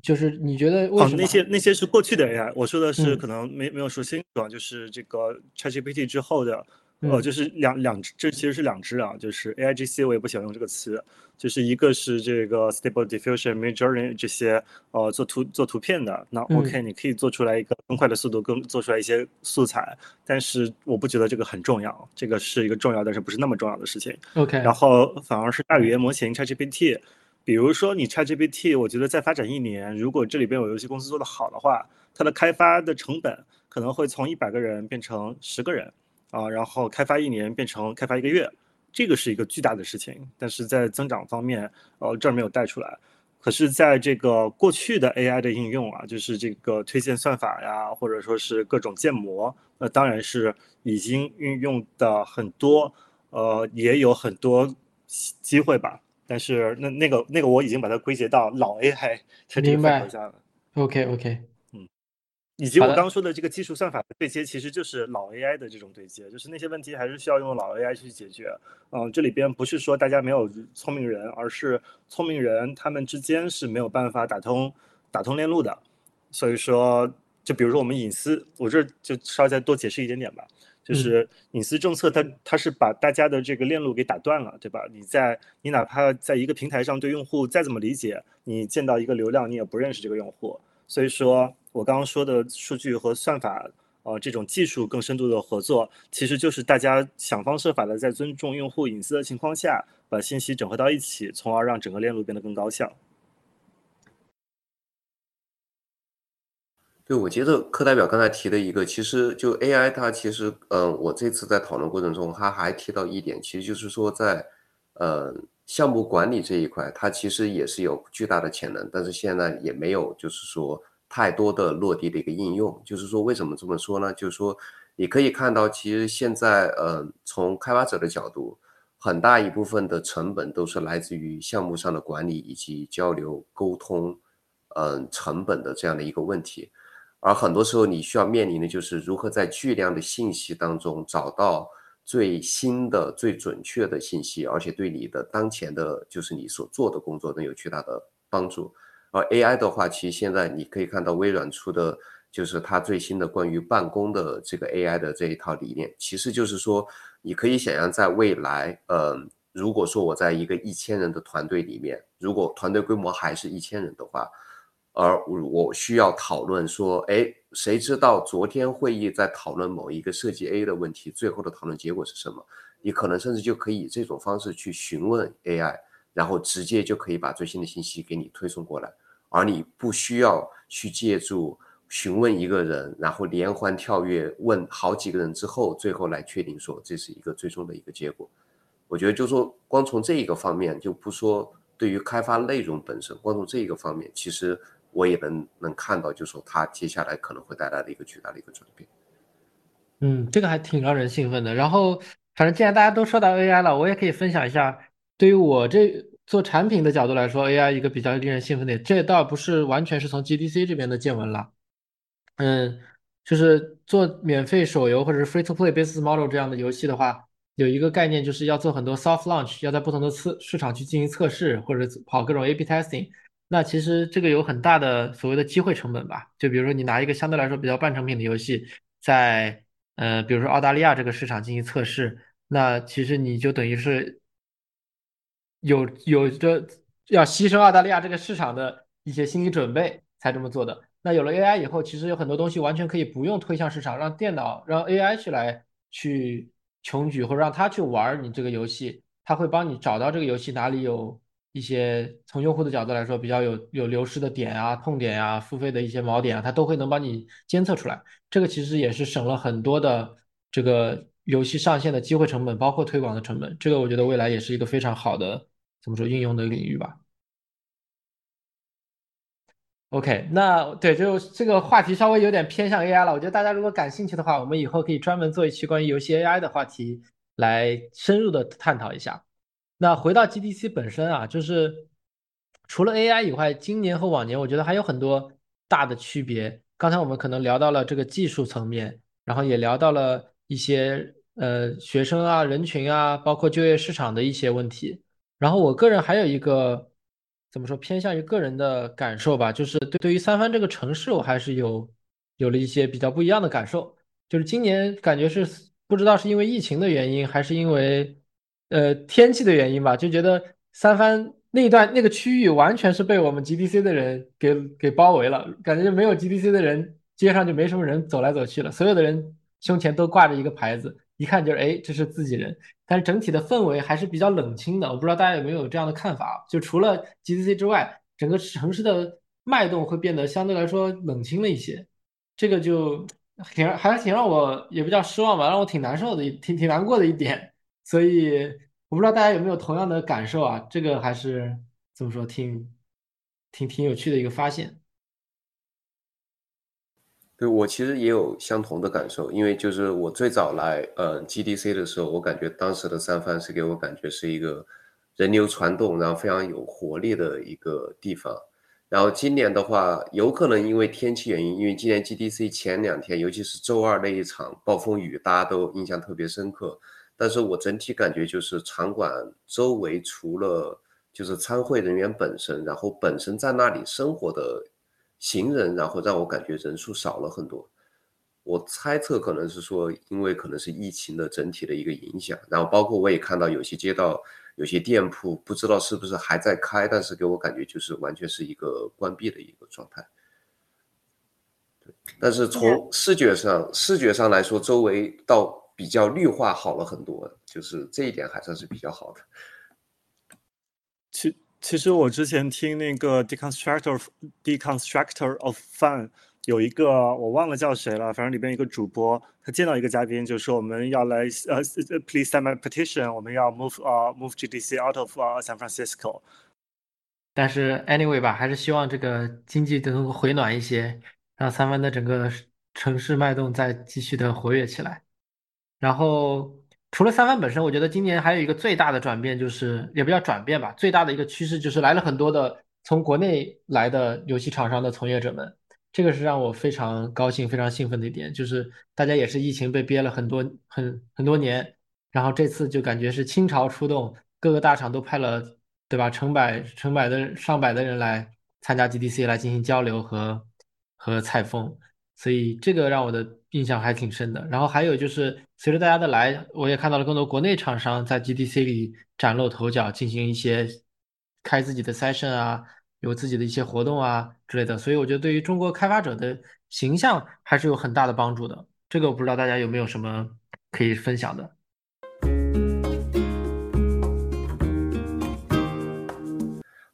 就是你觉得为什么那些那些是过去的 AI？我说的是可能没没有说清楚啊，就是这个 ChatGPT 之后的，呃，就是两两这其实是两只啊，就是 AIGC 我也不喜欢用这个词，就是一个是这个 Stable Diffusion、Midjourney 这些呃做图做图片的，那 OK 你可以做出来一个更快的速度，更做出来一些素材，但是我不觉得这个很重要，这个是一个重要但是不是那么重要的事情。OK，然后反而是大语言模型 ChatGPT。比如说你 ChatGPT，我觉得再发展一年，如果这里边有游戏公司做得好的话，它的开发的成本可能会从一百个人变成十个人，啊，然后开发一年变成开发一个月，这个是一个巨大的事情。但是在增长方面，呃，这儿没有带出来。可是在这个过去的 AI 的应用啊，就是这个推荐算法呀，或者说是各种建模，那当然是已经运用的很多，呃，也有很多机会吧。但是那那个那个我已经把它归结到老 AI 它这个范畴下了。OK OK，嗯，以及我刚说的这个技术算法的对接，其实就是老 AI 的这种对接，就是那些问题还是需要用老 AI 去解决。嗯，这里边不是说大家没有聪明人，而是聪明人他们之间是没有办法打通打通链路的。所以说，就比如说我们隐私，我这就稍微再多解释一点点吧。就是隐私政策，它它是把大家的这个链路给打断了，对吧？你在你哪怕在一个平台上对用户再怎么理解，你见到一个流量，你也不认识这个用户。所以说我刚刚说的数据和算法，呃，这种技术更深度的合作，其实就是大家想方设法的在尊重用户隐私的情况下，把信息整合到一起，从而让整个链路变得更高效。对，我觉得课代表刚才提的一个，其实就 AI，它其实，嗯，我这次在讨论过程中，他还提到一点，其实就是说，在，呃，项目管理这一块，它其实也是有巨大的潜能，但是现在也没有就是说太多的落地的一个应用。就是说，为什么这么说呢？就是说，你可以看到，其实现在，呃，从开发者的角度，很大一部分的成本都是来自于项目上的管理以及交流沟通，嗯，成本的这样的一个问题。而很多时候你需要面临的就是如何在巨量的信息当中找到最新的、最准确的信息，而且对你的当前的就是你所做的工作能有巨大的帮助。而 AI 的话，其实现在你可以看到微软出的就是它最新的关于办公的这个 AI 的这一套理念，其实就是说你可以想象在未来，呃，如果说我在一个一千人的团队里面，如果团队规模还是一千人的话。而我需要讨论说，哎，谁知道昨天会议在讨论某一个设计 A 的问题，最后的讨论结果是什么？你可能甚至就可以以这种方式去询问 AI，然后直接就可以把最新的信息给你推送过来，而你不需要去借助询问一个人，然后连环跳跃问好几个人之后，最后来确定说这是一个最终的一个结果。我觉得就说光从这一个方面，就不说对于开发内容本身，光从这一个方面，其实。我也能能看到，就是说它接下来可能会带来的一个巨大的一个转变。嗯，这个还挺让人兴奋的。然后，反正既然大家都说到 AI 了，我也可以分享一下，对于我这做产品的角度来说，AI 一个比较令人兴奋的，这倒不是完全是从 GDC 这边的见闻了。嗯，就是做免费手游或者是 Free to Play Business Model 这样的游戏的话，有一个概念就是要做很多 Soft Launch，要在不同的次市场去进行测试，或者跑各种 A/B Testing。那其实这个有很大的所谓的机会成本吧？就比如说你拿一个相对来说比较半成品的游戏，在呃，比如说澳大利亚这个市场进行测试，那其实你就等于是有有着要牺牲澳大利亚这个市场的一些心理准备才这么做的。那有了 AI 以后，其实有很多东西完全可以不用推向市场，让电脑让 AI 去来去穷举，或者让它去玩你这个游戏，它会帮你找到这个游戏哪里有。一些从用户的角度来说比较有有流失的点啊、痛点啊、付费的一些锚点啊，它都会能帮你监测出来。这个其实也是省了很多的这个游戏上线的机会成本，包括推广的成本。这个我觉得未来也是一个非常好的怎么说应用的领域吧。OK，那对，就这个话题稍微有点偏向 AI 了。我觉得大家如果感兴趣的话，我们以后可以专门做一期关于游戏 AI 的话题来深入的探讨一下。那回到 GDC 本身啊，就是除了 AI 以外，今年和往年我觉得还有很多大的区别。刚才我们可能聊到了这个技术层面，然后也聊到了一些呃学生啊、人群啊，包括就业市场的一些问题。然后我个人还有一个怎么说偏向于个人的感受吧，就是对对于三藩这个城市，我还是有有了一些比较不一样的感受。就是今年感觉是不知道是因为疫情的原因，还是因为。呃，天气的原因吧，就觉得三藩那一段那个区域完全是被我们 GDC 的人给给包围了，感觉就没有 GDC 的人，街上就没什么人走来走去了，所有的人胸前都挂着一个牌子，一看就是哎，这是自己人。但是整体的氛围还是比较冷清的，我不知道大家有没有这样的看法？就除了 GDC 之外，整个城市的脉动会变得相对来说冷清了一些，这个就挺还是挺让我也比较失望吧，让我挺难受的，挺挺难过的一点。所以我不知道大家有没有同样的感受啊？这个还是怎么说，挺挺挺有趣的一个发现。对我其实也有相同的感受，因为就是我最早来呃 GDC 的时候，我感觉当时的三藩是给我感觉是一个人流传动，然后非常有活力的一个地方。然后今年的话，有可能因为天气原因，因为今年 GDC 前两天，尤其是周二那一场暴风雨，大家都印象特别深刻。但是我整体感觉就是场馆周围除了就是参会人员本身，然后本身在那里生活的行人，然后让我感觉人数少了很多。我猜测可能是说，因为可能是疫情的整体的一个影响，然后包括我也看到有些街道、有些店铺，不知道是不是还在开，但是给我感觉就是完全是一个关闭的一个状态。对，但是从视觉上视觉上来说，周围到。比较绿化好了很多，就是这一点还算是比较好的。其其实我之前听那个 deconstructor deconstructor of fun 有一个我忘了叫谁了，反正里边一个主播，他见到一个嘉宾就说我们要来呃 please sign my petition，我们要 move 啊 move GDC out of 啊 San Francisco。但是 anyway 吧，还是希望这个经济能够回暖一些，让三藩的整个城市脉动再继续的活跃起来。然后，除了三番本身，我觉得今年还有一个最大的转变，就是也不叫转变吧，最大的一个趋势就是来了很多的从国内来的游戏厂商的从业者们。这个是让我非常高兴、非常兴奋的一点，就是大家也是疫情被憋了很多很很多年，然后这次就感觉是倾巢出动，各个大厂都派了，对吧？成百成百的上百的人来参加 GDC 来进行交流和和采风，所以这个让我的印象还挺深的。然后还有就是随着大家的来，我也看到了更多国内厂商在 GDC 里崭露头角，进行一些开自己的 session 啊。有自己的一些活动啊之类的，所以我觉得对于中国开发者的形象还是有很大的帮助的。这个我不知道大家有没有什么可以分享的。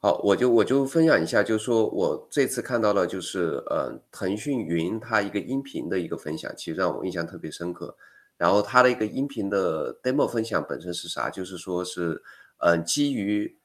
好，我就我就分享一下，就是说我这次看到了，就是呃，腾讯云它一个音频的一个分享，其实让我印象特别深刻。然后它的一个音频的 demo 分享本身是啥？就是说是嗯，基于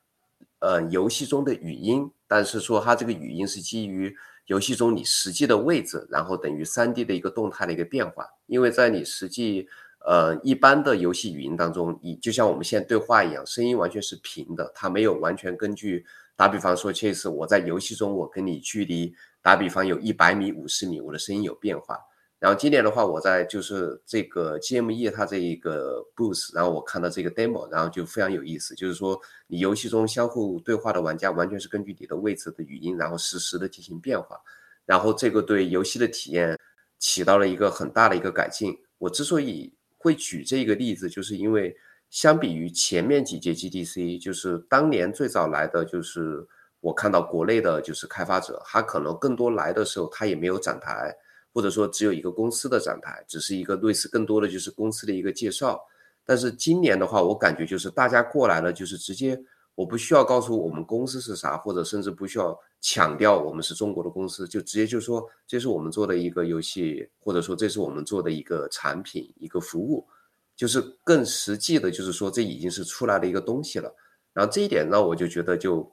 呃游戏中的语音。但是说它这个语音是基于游戏中你实际的位置，然后等于三 D 的一个动态的一个变化。因为在你实际呃一般的游戏语音当中，你就像我们现在对话一样，声音完全是平的，它没有完全根据打比方说确实我在游戏中我跟你距离打比方有一百米、五十米，我的声音有变化。然后今年的话，我在就是这个 GME 它这一个 booth，然后我看到这个 demo，然后就非常有意思，就是说你游戏中相互对话的玩家完全是根据你的位置的语音，然后实时的进行变化，然后这个对游戏的体验起到了一个很大的一个改进。我之所以会举这个例子，就是因为相比于前面几届 GDC，就是当年最早来的，就是我看到国内的就是开发者，他可能更多来的时候，他也没有展台。或者说只有一个公司的展台，只是一个类似更多的就是公司的一个介绍。但是今年的话，我感觉就是大家过来了，就是直接我不需要告诉我们公司是啥，或者甚至不需要强调我们是中国的公司，就直接就说这是我们做的一个游戏，或者说这是我们做的一个产品、一个服务，就是更实际的，就是说这已经是出来的一个东西了。然后这一点让我就觉得就。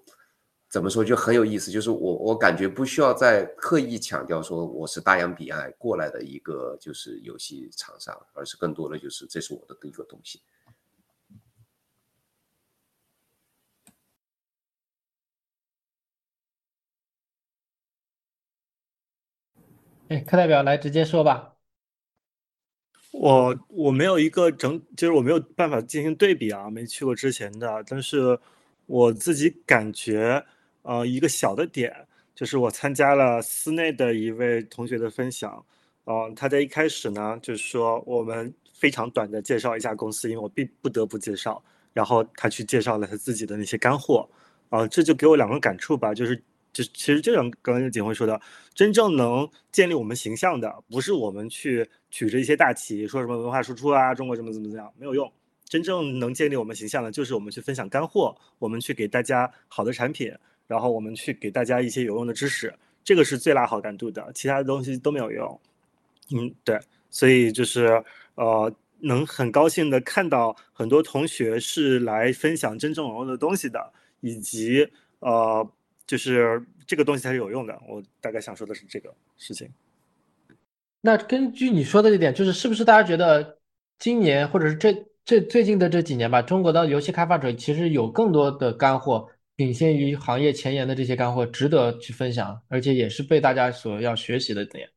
怎么说就很有意思，就是我我感觉不需要再刻意强调说我是大洋彼岸过来的一个就是游戏厂商，而是更多的就是这是我的一个东西。哎，课代表来直接说吧。我我没有一个整，就是我没有办法进行对比啊，没去过之前的，但是我自己感觉。呃，一个小的点就是我参加了司内的一位同学的分享，呃，他在一开始呢，就是说我们非常短的介绍一下公司，因为我必不得不介绍，然后他去介绍了他自己的那些干货，啊，这就给我两个感触吧，就是就其实这种刚刚景辉说的，真正能建立我们形象的，不是我们去举着一些大旗说什么文化输出啊，中国怎么怎么怎么样，没有用，真正能建立我们形象的，就是我们去分享干货，我们去给大家好的产品。然后我们去给大家一些有用的知识，这个是最拉好感度的，其他的东西都没有用。嗯，对，所以就是呃，能很高兴的看到很多同学是来分享真正有用的东西的，以及呃，就是这个东西才是有用的。我大概想说的是这个事情。那根据你说的这点，就是是不是大家觉得今年或者是这这最近的这几年吧，中国的游戏开发者其实有更多的干货？领先于行业前沿的这些干货值得去分享，而且也是被大家所要学习的点。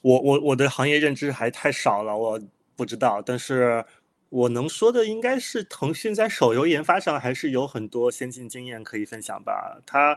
我我我的行业认知还太少了，我不知道。但是我能说的应该是，腾讯在手游研发上还是有很多先进经验可以分享吧。它，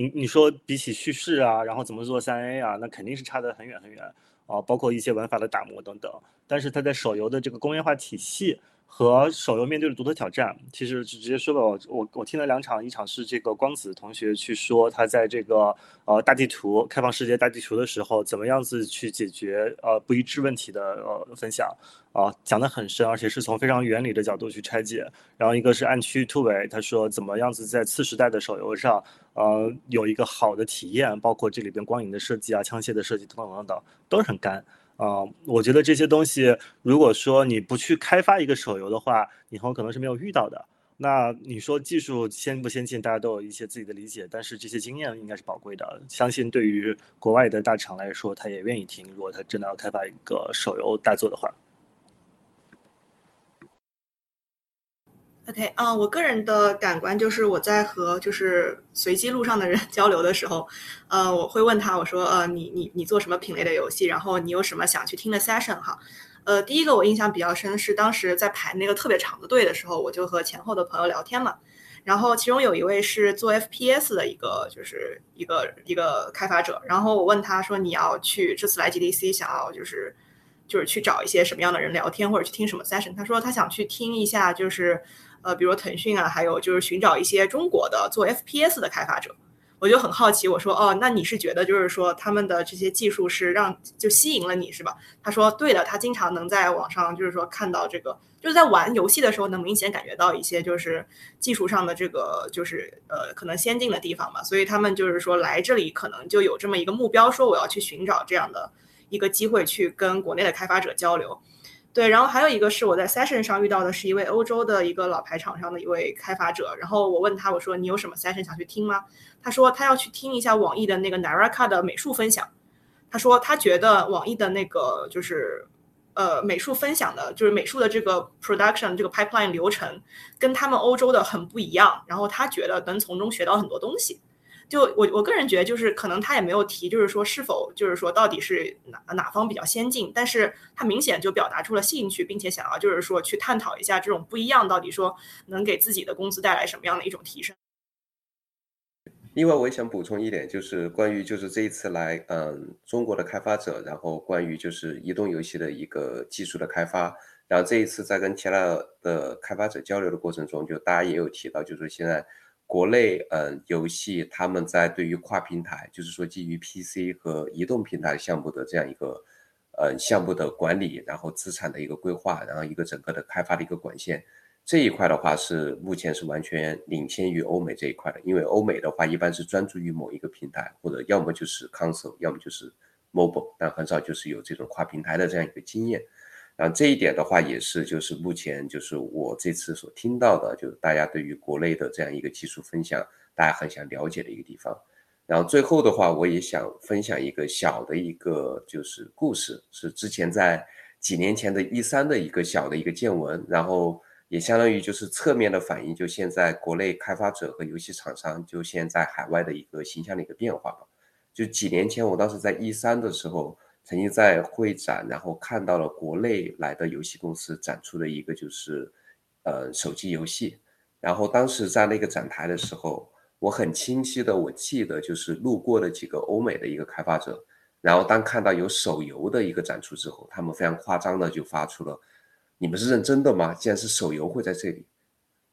你你说比起叙事啊，然后怎么做三 A 啊，那肯定是差得很远很远啊，包括一些玩法的打磨等等。但是它在手游的这个工业化体系。和手游面对的独特挑战，其实直接说吧，我我我听了两场，一场是这个光子同学去说他在这个呃大地图开放世界大地图的时候，怎么样子去解决呃不一致问题的呃分享啊，讲得很深，而且是从非常原理的角度去拆解。然后一个是暗区突围，他说怎么样子在次时代的手游上呃有一个好的体验，包括这里边光影的设计啊、枪械的设计等等等等，都是很干。啊，我觉得这些东西，如果说你不去开发一个手游的话，以后可能是没有遇到的。那你说技术先不先进，大家都有一些自己的理解，但是这些经验应该是宝贵的。相信对于国外的大厂来说，他也愿意听。如果他真的要开发一个手游大作的话。OK，嗯，我个人的感官就是我在和就是随机路上的人 交流的时候，呃，我会问他，我说，呃，你你你做什么品类的游戏？然后你有什么想去听的 session 哈？呃，第一个我印象比较深是当时在排那个特别长的队的时候，我就和前后的朋友聊天嘛，然后其中有一位是做 FPS 的一个就是一个一个开发者，然后我问他说，你要去这次来 GDC 想要就是就是去找一些什么样的人聊天或者去听什么 session？他说他想去听一下就是。呃，比如腾讯啊，还有就是寻找一些中国的做 FPS 的开发者，我就很好奇，我说哦，那你是觉得就是说他们的这些技术是让就吸引了你是吧？他说对的，他经常能在网上就是说看到这个，就是在玩游戏的时候能明显感觉到一些就是技术上的这个就是呃可能先进的地方嘛，所以他们就是说来这里可能就有这么一个目标，说我要去寻找这样的一个机会去跟国内的开发者交流。对，然后还有一个是我在 session 上遇到的，是一位欧洲的一个老牌厂商的一位开发者。然后我问他，我说你有什么 session 想去听吗？他说他要去听一下网易的那个 Naraka 的美术分享。他说他觉得网易的那个就是呃美术分享的，就是美术的这个 production 这个 pipeline 流程跟他们欧洲的很不一样。然后他觉得能从中学到很多东西。就我我个人觉得，就是可能他也没有提，就是说是否就是说到底是哪哪方比较先进，但是他明显就表达出了兴趣，并且想要就是说去探讨一下这种不一样到底说能给自己的公司带来什么样的一种提升。另外，我也想补充一点，就是关于就是这一次来嗯中国的开发者，然后关于就是移动游戏的一个技术的开发，然后这一次在跟其他的开发者交流的过程中，就大家也有提到，就是现在。国内嗯，游戏他们在对于跨平台，就是说基于 PC 和移动平台项目的这样一个呃项目的管理，然后资产的一个规划，然后一个整个的开发的一个管线这一块的话，是目前是完全领先于欧美这一块的。因为欧美的话一般是专注于某一个平台，或者要么就是 console，要么就是 mobile，但很少就是有这种跨平台的这样一个经验。啊，这一点的话也是，就是目前就是我这次所听到的，就是大家对于国内的这样一个技术分享，大家很想了解的一个地方。然后最后的话，我也想分享一个小的一个就是故事，是之前在几年前的一三的一个小的一个见闻，然后也相当于就是侧面的反映，就现在国内开发者和游戏厂商就现在海外的一个形象的一个变化吧。就几年前我当时在一三的时候。曾经在会展，然后看到了国内来的游戏公司展出的一个就是，呃，手机游戏。然后当时在那个展台的时候，我很清晰的我记得就是路过的几个欧美的一个开发者，然后当看到有手游的一个展出之后，他们非常夸张的就发出了：“你们是认真的吗？竟然是手游会在这里？”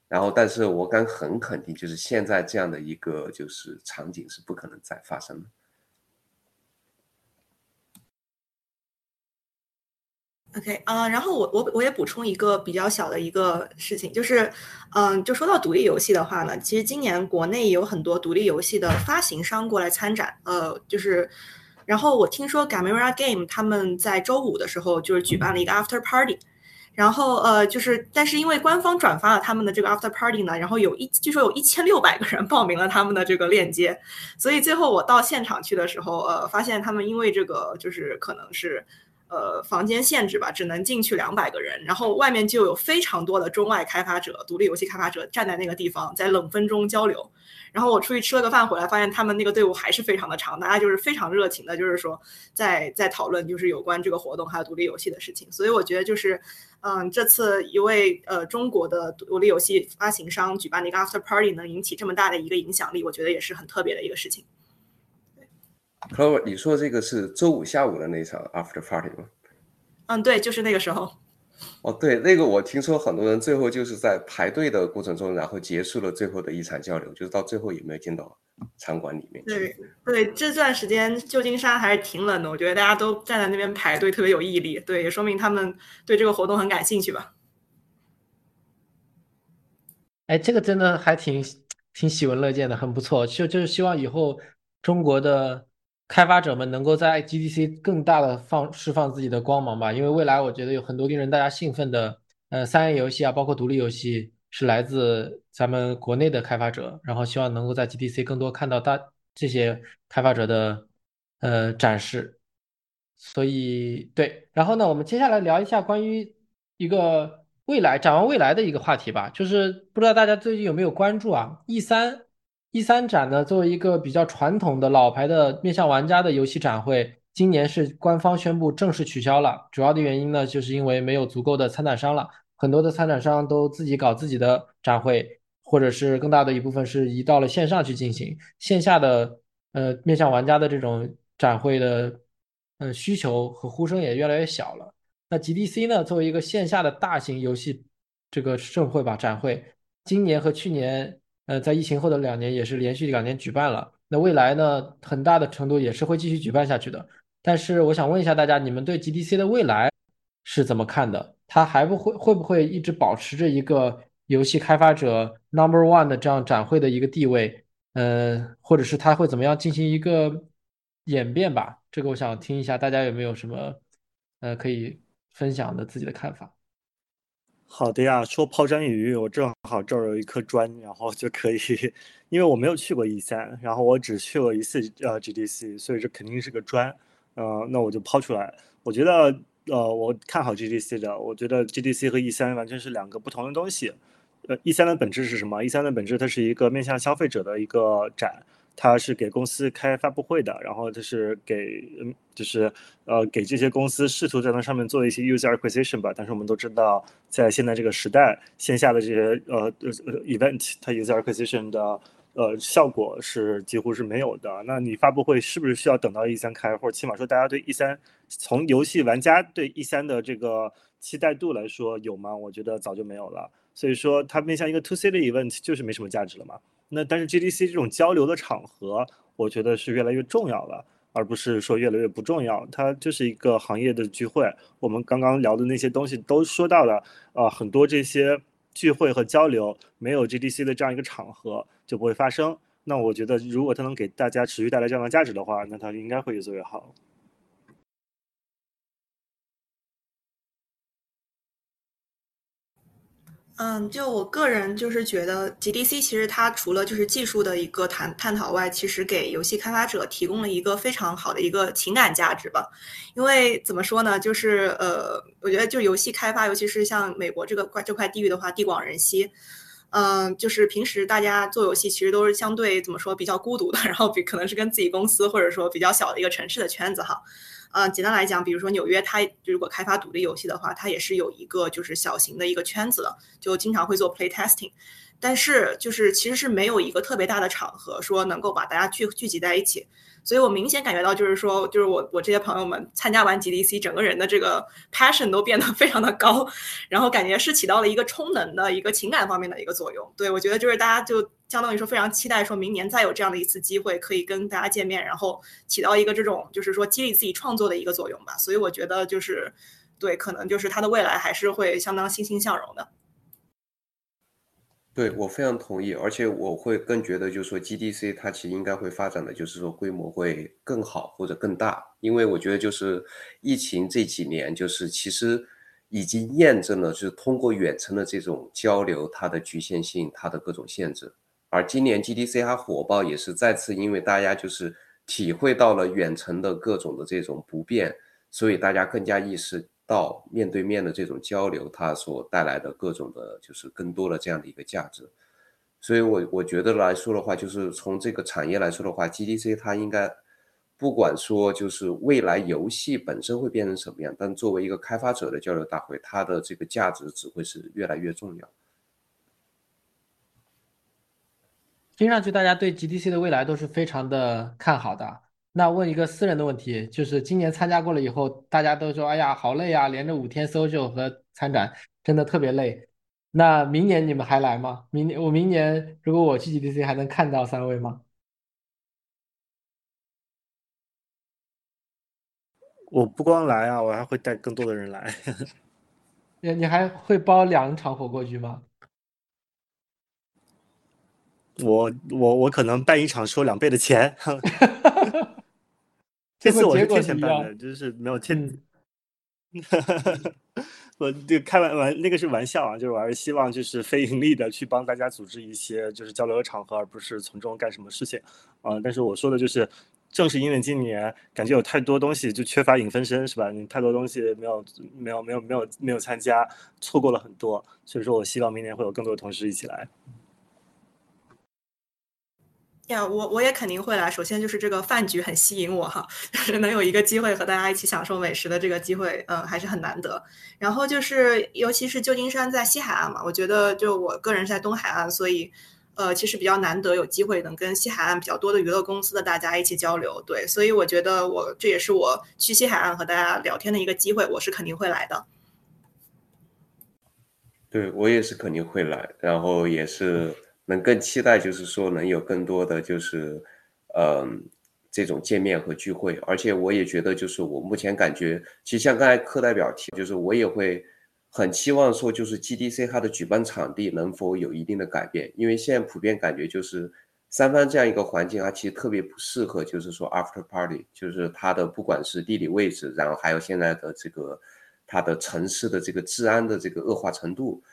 然后，但是我敢很肯定，就是现在这样的一个就是场景是不可能再发生的。OK，啊，然后我我我也补充一个比较小的一个事情，就是，嗯，就说到独立游戏的话呢，其实今年国内有很多独立游戏的发行商过来参展，呃，就是，然后我听说 Gamera Game 他们在周五的时候就是举办了一个 After Party，然后呃，就是，但是因为官方转发了他们的这个 After Party 呢，然后有一据说有一千六百个人报名了他们的这个链接，所以最后我到现场去的时候，呃，发现他们因为这个就是可能是。呃，房间限制吧，只能进去两百个人，然后外面就有非常多的中外开发者、独立游戏开发者站在那个地方，在冷风中交流。然后我出去吃了个饭回来，发现他们那个队伍还是非常的长，大家就是非常热情的，就是说在在讨论就是有关这个活动还有独立游戏的事情。所以我觉得就是，嗯，这次一位呃中国的独立游戏发行商举办的一个 After Party 能引起这么大的一个影响力，我觉得也是很特别的一个事情。Clover，你说这个是周五下午的那场 After Party 吗？嗯，对，就是那个时候。哦，对，那个我听说很多人最后就是在排队的过程中，然后结束了最后的一场交流，就是到最后也没有进到场馆里面。对对，这段时间旧金山还是挺冷的，我觉得大家都站在那边排队，特别有毅力。对，也说明他们对这个活动很感兴趣吧。哎，这个真的还挺挺喜闻乐见的，很不错。就就是希望以后中国的。开发者们能够在 GDC 更大的放释放自己的光芒吧，因为未来我觉得有很多令人大家兴奋的呃三 A 游戏啊，包括独立游戏是来自咱们国内的开发者，然后希望能够在 GDC 更多看到大这些开发者的呃展示。所以对，然后呢，我们接下来聊一下关于一个未来展望未来的一个话题吧，就是不知道大家最近有没有关注啊？E 三第三展呢，作为一个比较传统的老牌的面向玩家的游戏展会，今年是官方宣布正式取消了。主要的原因呢，就是因为没有足够的参展商了，很多的参展商都自己搞自己的展会，或者是更大的一部分是移到了线上去进行，线下的呃面向玩家的这种展会的嗯需求和呼声也越来越小了。那 GDC 呢，作为一个线下的大型游戏这个盛会吧展会，今年和去年，呃，在疫情后的两年也是连续两年举办了。那未来呢，很大的程度也是会继续举办下去的。但是我想问一下大家，你们对 GDC 的未来是怎么看的？它还不会会不会一直保持着一个游戏开发者 Number One 的这样展会的一个地位？呃，或者是它会怎么样进行一个演变吧？这个我想听一下大家有没有什么呃可以。分享的自己的看法。好的呀，说抛砖引玉，我正好这儿有一颗砖，然后就可以，因为我没有去过 E 三，然后我只去过一次呃 GDC，所以这肯定是个砖，呃，那我就抛出来。我觉得呃，我看好 GDC 的，我觉得 GDC 和 E 三完全是两个不同的东西。呃，E 三的本质是什么？E 三的本质它是一个面向消费者的一个展。它是给公司开发布会的，然后就是给，就是呃，给这些公司试图在那上面做一些 user acquisition 吧。但是我们都知道，在现在这个时代，线下的这些呃呃 event，它 user acquisition 的呃效果是几乎是没有的。那你发布会是不是需要等到 E 三开，或者起码说大家对 E 三从游戏玩家对 E 三的这个期待度来说有吗？我觉得早就没有了。所以说，它面向一个 to C 的 event 就是没什么价值了嘛。那但是 GDC 这种交流的场合，我觉得是越来越重要了，而不是说越来越不重要。它就是一个行业的聚会。我们刚刚聊的那些东西都说到了，呃，很多这些聚会和交流没有 GDC 的这样一个场合就不会发生。那我觉得，如果它能给大家持续带来这样的价值的话，那它应该会越做越好。嗯，就我个人就是觉得，GDC 其实它除了就是技术的一个探探讨外，其实给游戏开发者提供了一个非常好的一个情感价值吧。因为怎么说呢，就是呃，我觉得就游戏开发，尤其是像美国这个块这块地域的话，地广人稀。嗯，就是平时大家做游戏其实都是相对怎么说比较孤独的，然后比可能是跟自己公司或者说比较小的一个城市的圈子哈。嗯，简单来讲，比如说纽约，它如果开发独立游戏的话，它也是有一个就是小型的一个圈子的，就经常会做 play testing。但是就是其实是没有一个特别大的场合说能够把大家聚聚集在一起。所以我明显感觉到，就是说，就是我我这些朋友们参加完 GDC，整个人的这个 passion 都变得 非常的高，然后感觉是起到了一个充能的一个情感方面的一个作用。对我觉得就是大家就相当于说非常期待说明年再有这样的一次机会可以跟大家见面，然后起到一个这种就是说激励自己创作的一个作用吧。所以我觉得就是对，可能就是它的未来还是会相当欣欣向荣的。对我非常同意，而且我会更觉得，就是说 GDC 它其实应该会发展的，就是说规模会更好或者更大，因为我觉得就是疫情这几年，就是其实已经验证了，就是通过远程的这种交流，它的局限性，它的各种限制。而今年 GDC 它火爆，也是再次因为大家就是体会到了远程的各种的这种不便，所以大家更加意识。到面对面的这种交流，它所带来的各种的，就是更多的这样的一个价值。所以，我我觉得来说的话，就是从这个产业来说的话，GDC 它应该不管说就是未来游戏本身会变成什么样，但作为一个开发者的交流大会，它的这个价值只会是越来越重要。听上去，大家对 GDC 的未来都是非常的看好的。那问一个私人的问题，就是今年参加过了以后，大家都说，哎呀，好累啊，连着五天 social 和参展，真的特别累。那明年你们还来吗？明年我明年如果我去 GDC，还能看到三位吗？我不光来啊，我还会带更多的人来。你你还会包两场火锅局吗？我我我可能办一场收两倍的钱。这次我是贴钱办的，就是没有欠。我就开玩玩，那个是玩笑啊，就是我还是希望就是非盈利的去帮大家组织一些就是交流的场合，而不是从中干什么事情啊。但是我说的就是正是因为今年感觉有太多东西就缺乏影分身，是吧？你太多东西没有没有没有没有没有参加，错过了很多。所以说我希望明年会有更多的同事一起来。呀，我我也肯定会来。首先就是这个饭局很吸引我哈，就是能有一个机会和大家一起享受美食的这个机会，嗯，还是很难得。然后就是，尤其是旧金山在西海岸嘛，我觉得就我个人在东海岸，所以呃，其实比较难得有机会能跟西海岸比较多的娱乐公司的大家一起交流。对，所以我觉得我这也是我去西海岸和大家聊天的一个机会，我是肯定会来的。对我也是肯定会来，然后也是。能更期待，就是说能有更多的就是，嗯，这种见面和聚会。而且我也觉得，就是我目前感觉，其实像刚才课代表提，就是我也会很期望说，就是 GDC 它的举办场地能否有一定的改变。因为现在普遍感觉就是三藩这样一个环境，它其实特别不适合，就是说 after party，就是它的不管是地理位置，然后还有现在的这个它的城市的这个治安的这个恶化程度。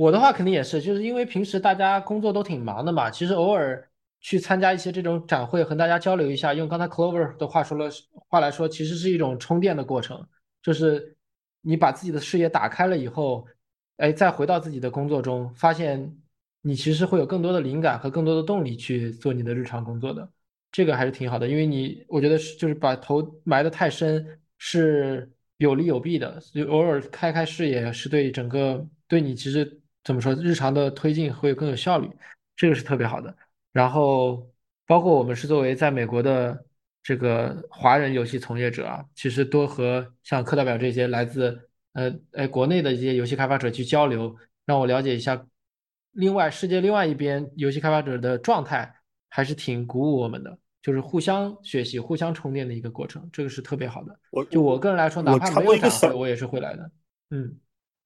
我的话肯定也是，就是因为平时大家工作都挺忙的嘛，其实偶尔去参加一些这种展会，和大家交流一下，用刚才 Clover 的话说了话来说，其实是一种充电的过程，就是你把自己的视野打开了以后，哎，再回到自己的工作中，发现你其实会有更多的灵感和更多的动力去做你的日常工作的，这个还是挺好的，因为你我觉得是就是把头埋得太深是有利有弊的，所以偶尔开开视野是对整个对你其实。怎么说？日常的推进会更有效率，这个是特别好的。然后，包括我们是作为在美国的这个华人游戏从业者啊，其实多和像课代表这些来自呃哎国内的一些游戏开发者去交流，让我了解一下另外世界另外一边游戏开发者的状态，还是挺鼓舞我们的。就是互相学习、互相充电的一个过程，这个是特别好的。就我个人来说，哪怕没有展会，我也是会来的。嗯。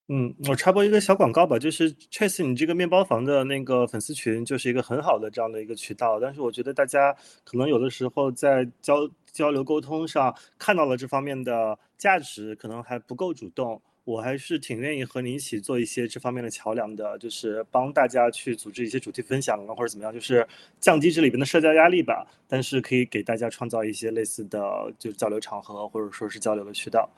嗯，我插播一个小广告吧，就是 Chase，你这个面包房的那个粉丝群就是一个很好的这样的一个渠道。但是我觉得大家可能有的时候在交交流沟通上看到了这方面的价值，可能还不够主动。我还是挺愿意和你一起做一些这方面的桥梁的，就是帮大家去组织一些主题分享啊，或者怎么样，就是降低这里边的社交压力吧。但是可以给大家创造一些类似的就是交流场合，或者说是交流的渠道。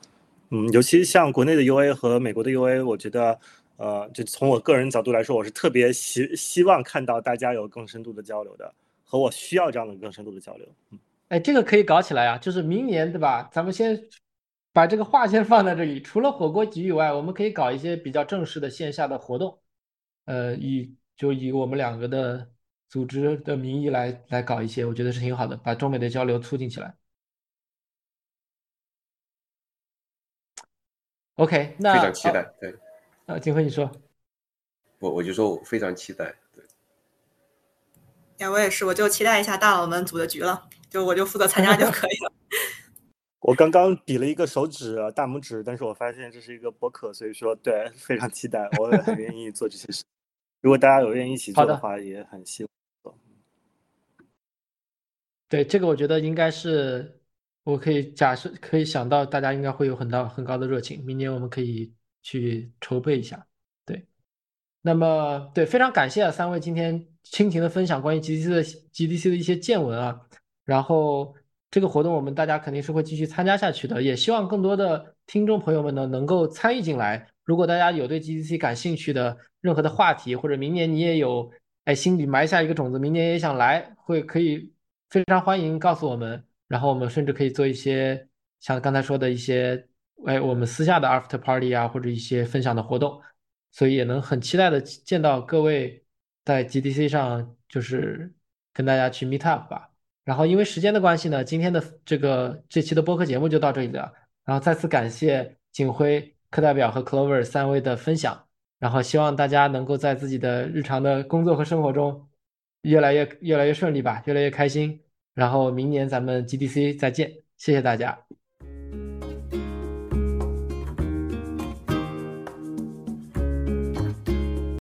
嗯，尤其像国内的 UA 和美国的 UA，我觉得，呃，就从我个人角度来说，我是特别希希望看到大家有更深度的交流的，和我需要这样的更深度的交流。嗯，哎，这个可以搞起来啊，就是明年对吧？咱们先把这个话先放在这里，除了火锅局以外，我们可以搞一些比较正式的线下的活动，呃，以就以我们两个的组织的名义来来搞一些，我觉得是挺好的，把中美的交流促进起来。OK，那非常期待。对，啊，金辉你说，我我就说我非常期待。对，呀，我也是，我就期待一下大佬们组的局了，就我就负责参加就可以了。我刚刚比了一个手指大拇指，但是我发现这是一个博客，所以说对，非常期待，我也很愿意做这些事。如果大家有愿意一起做的话，也很希望做。对，这个我觉得应该是。我可以假设，可以想到大家应该会有很大很高的热情。明年我们可以去筹备一下，对。那么，对，非常感谢，三位今天倾情的分享关于 GDC 的 GDC 的一些见闻啊。然后这个活动我们大家肯定是会继续参加下去的，也希望更多的听众朋友们呢能够参与进来。如果大家有对 GDC 感兴趣的任何的话题，或者明年你也有哎心里埋下一个种子，明年也想来，会可以非常欢迎告诉我们。然后我们甚至可以做一些像刚才说的一些，哎，我们私下的 after party 啊，或者一些分享的活动，所以也能很期待的见到各位在 GDC 上，就是跟大家去 meet up 吧。然后因为时间的关系呢，今天的这个这期的播客节目就到这里了。然后再次感谢景辉课代表和 Clover 三位的分享。然后希望大家能够在自己的日常的工作和生活中越来越越来越顺利吧，越来越开心。然后明年咱们 GDC 再见，谢谢大家。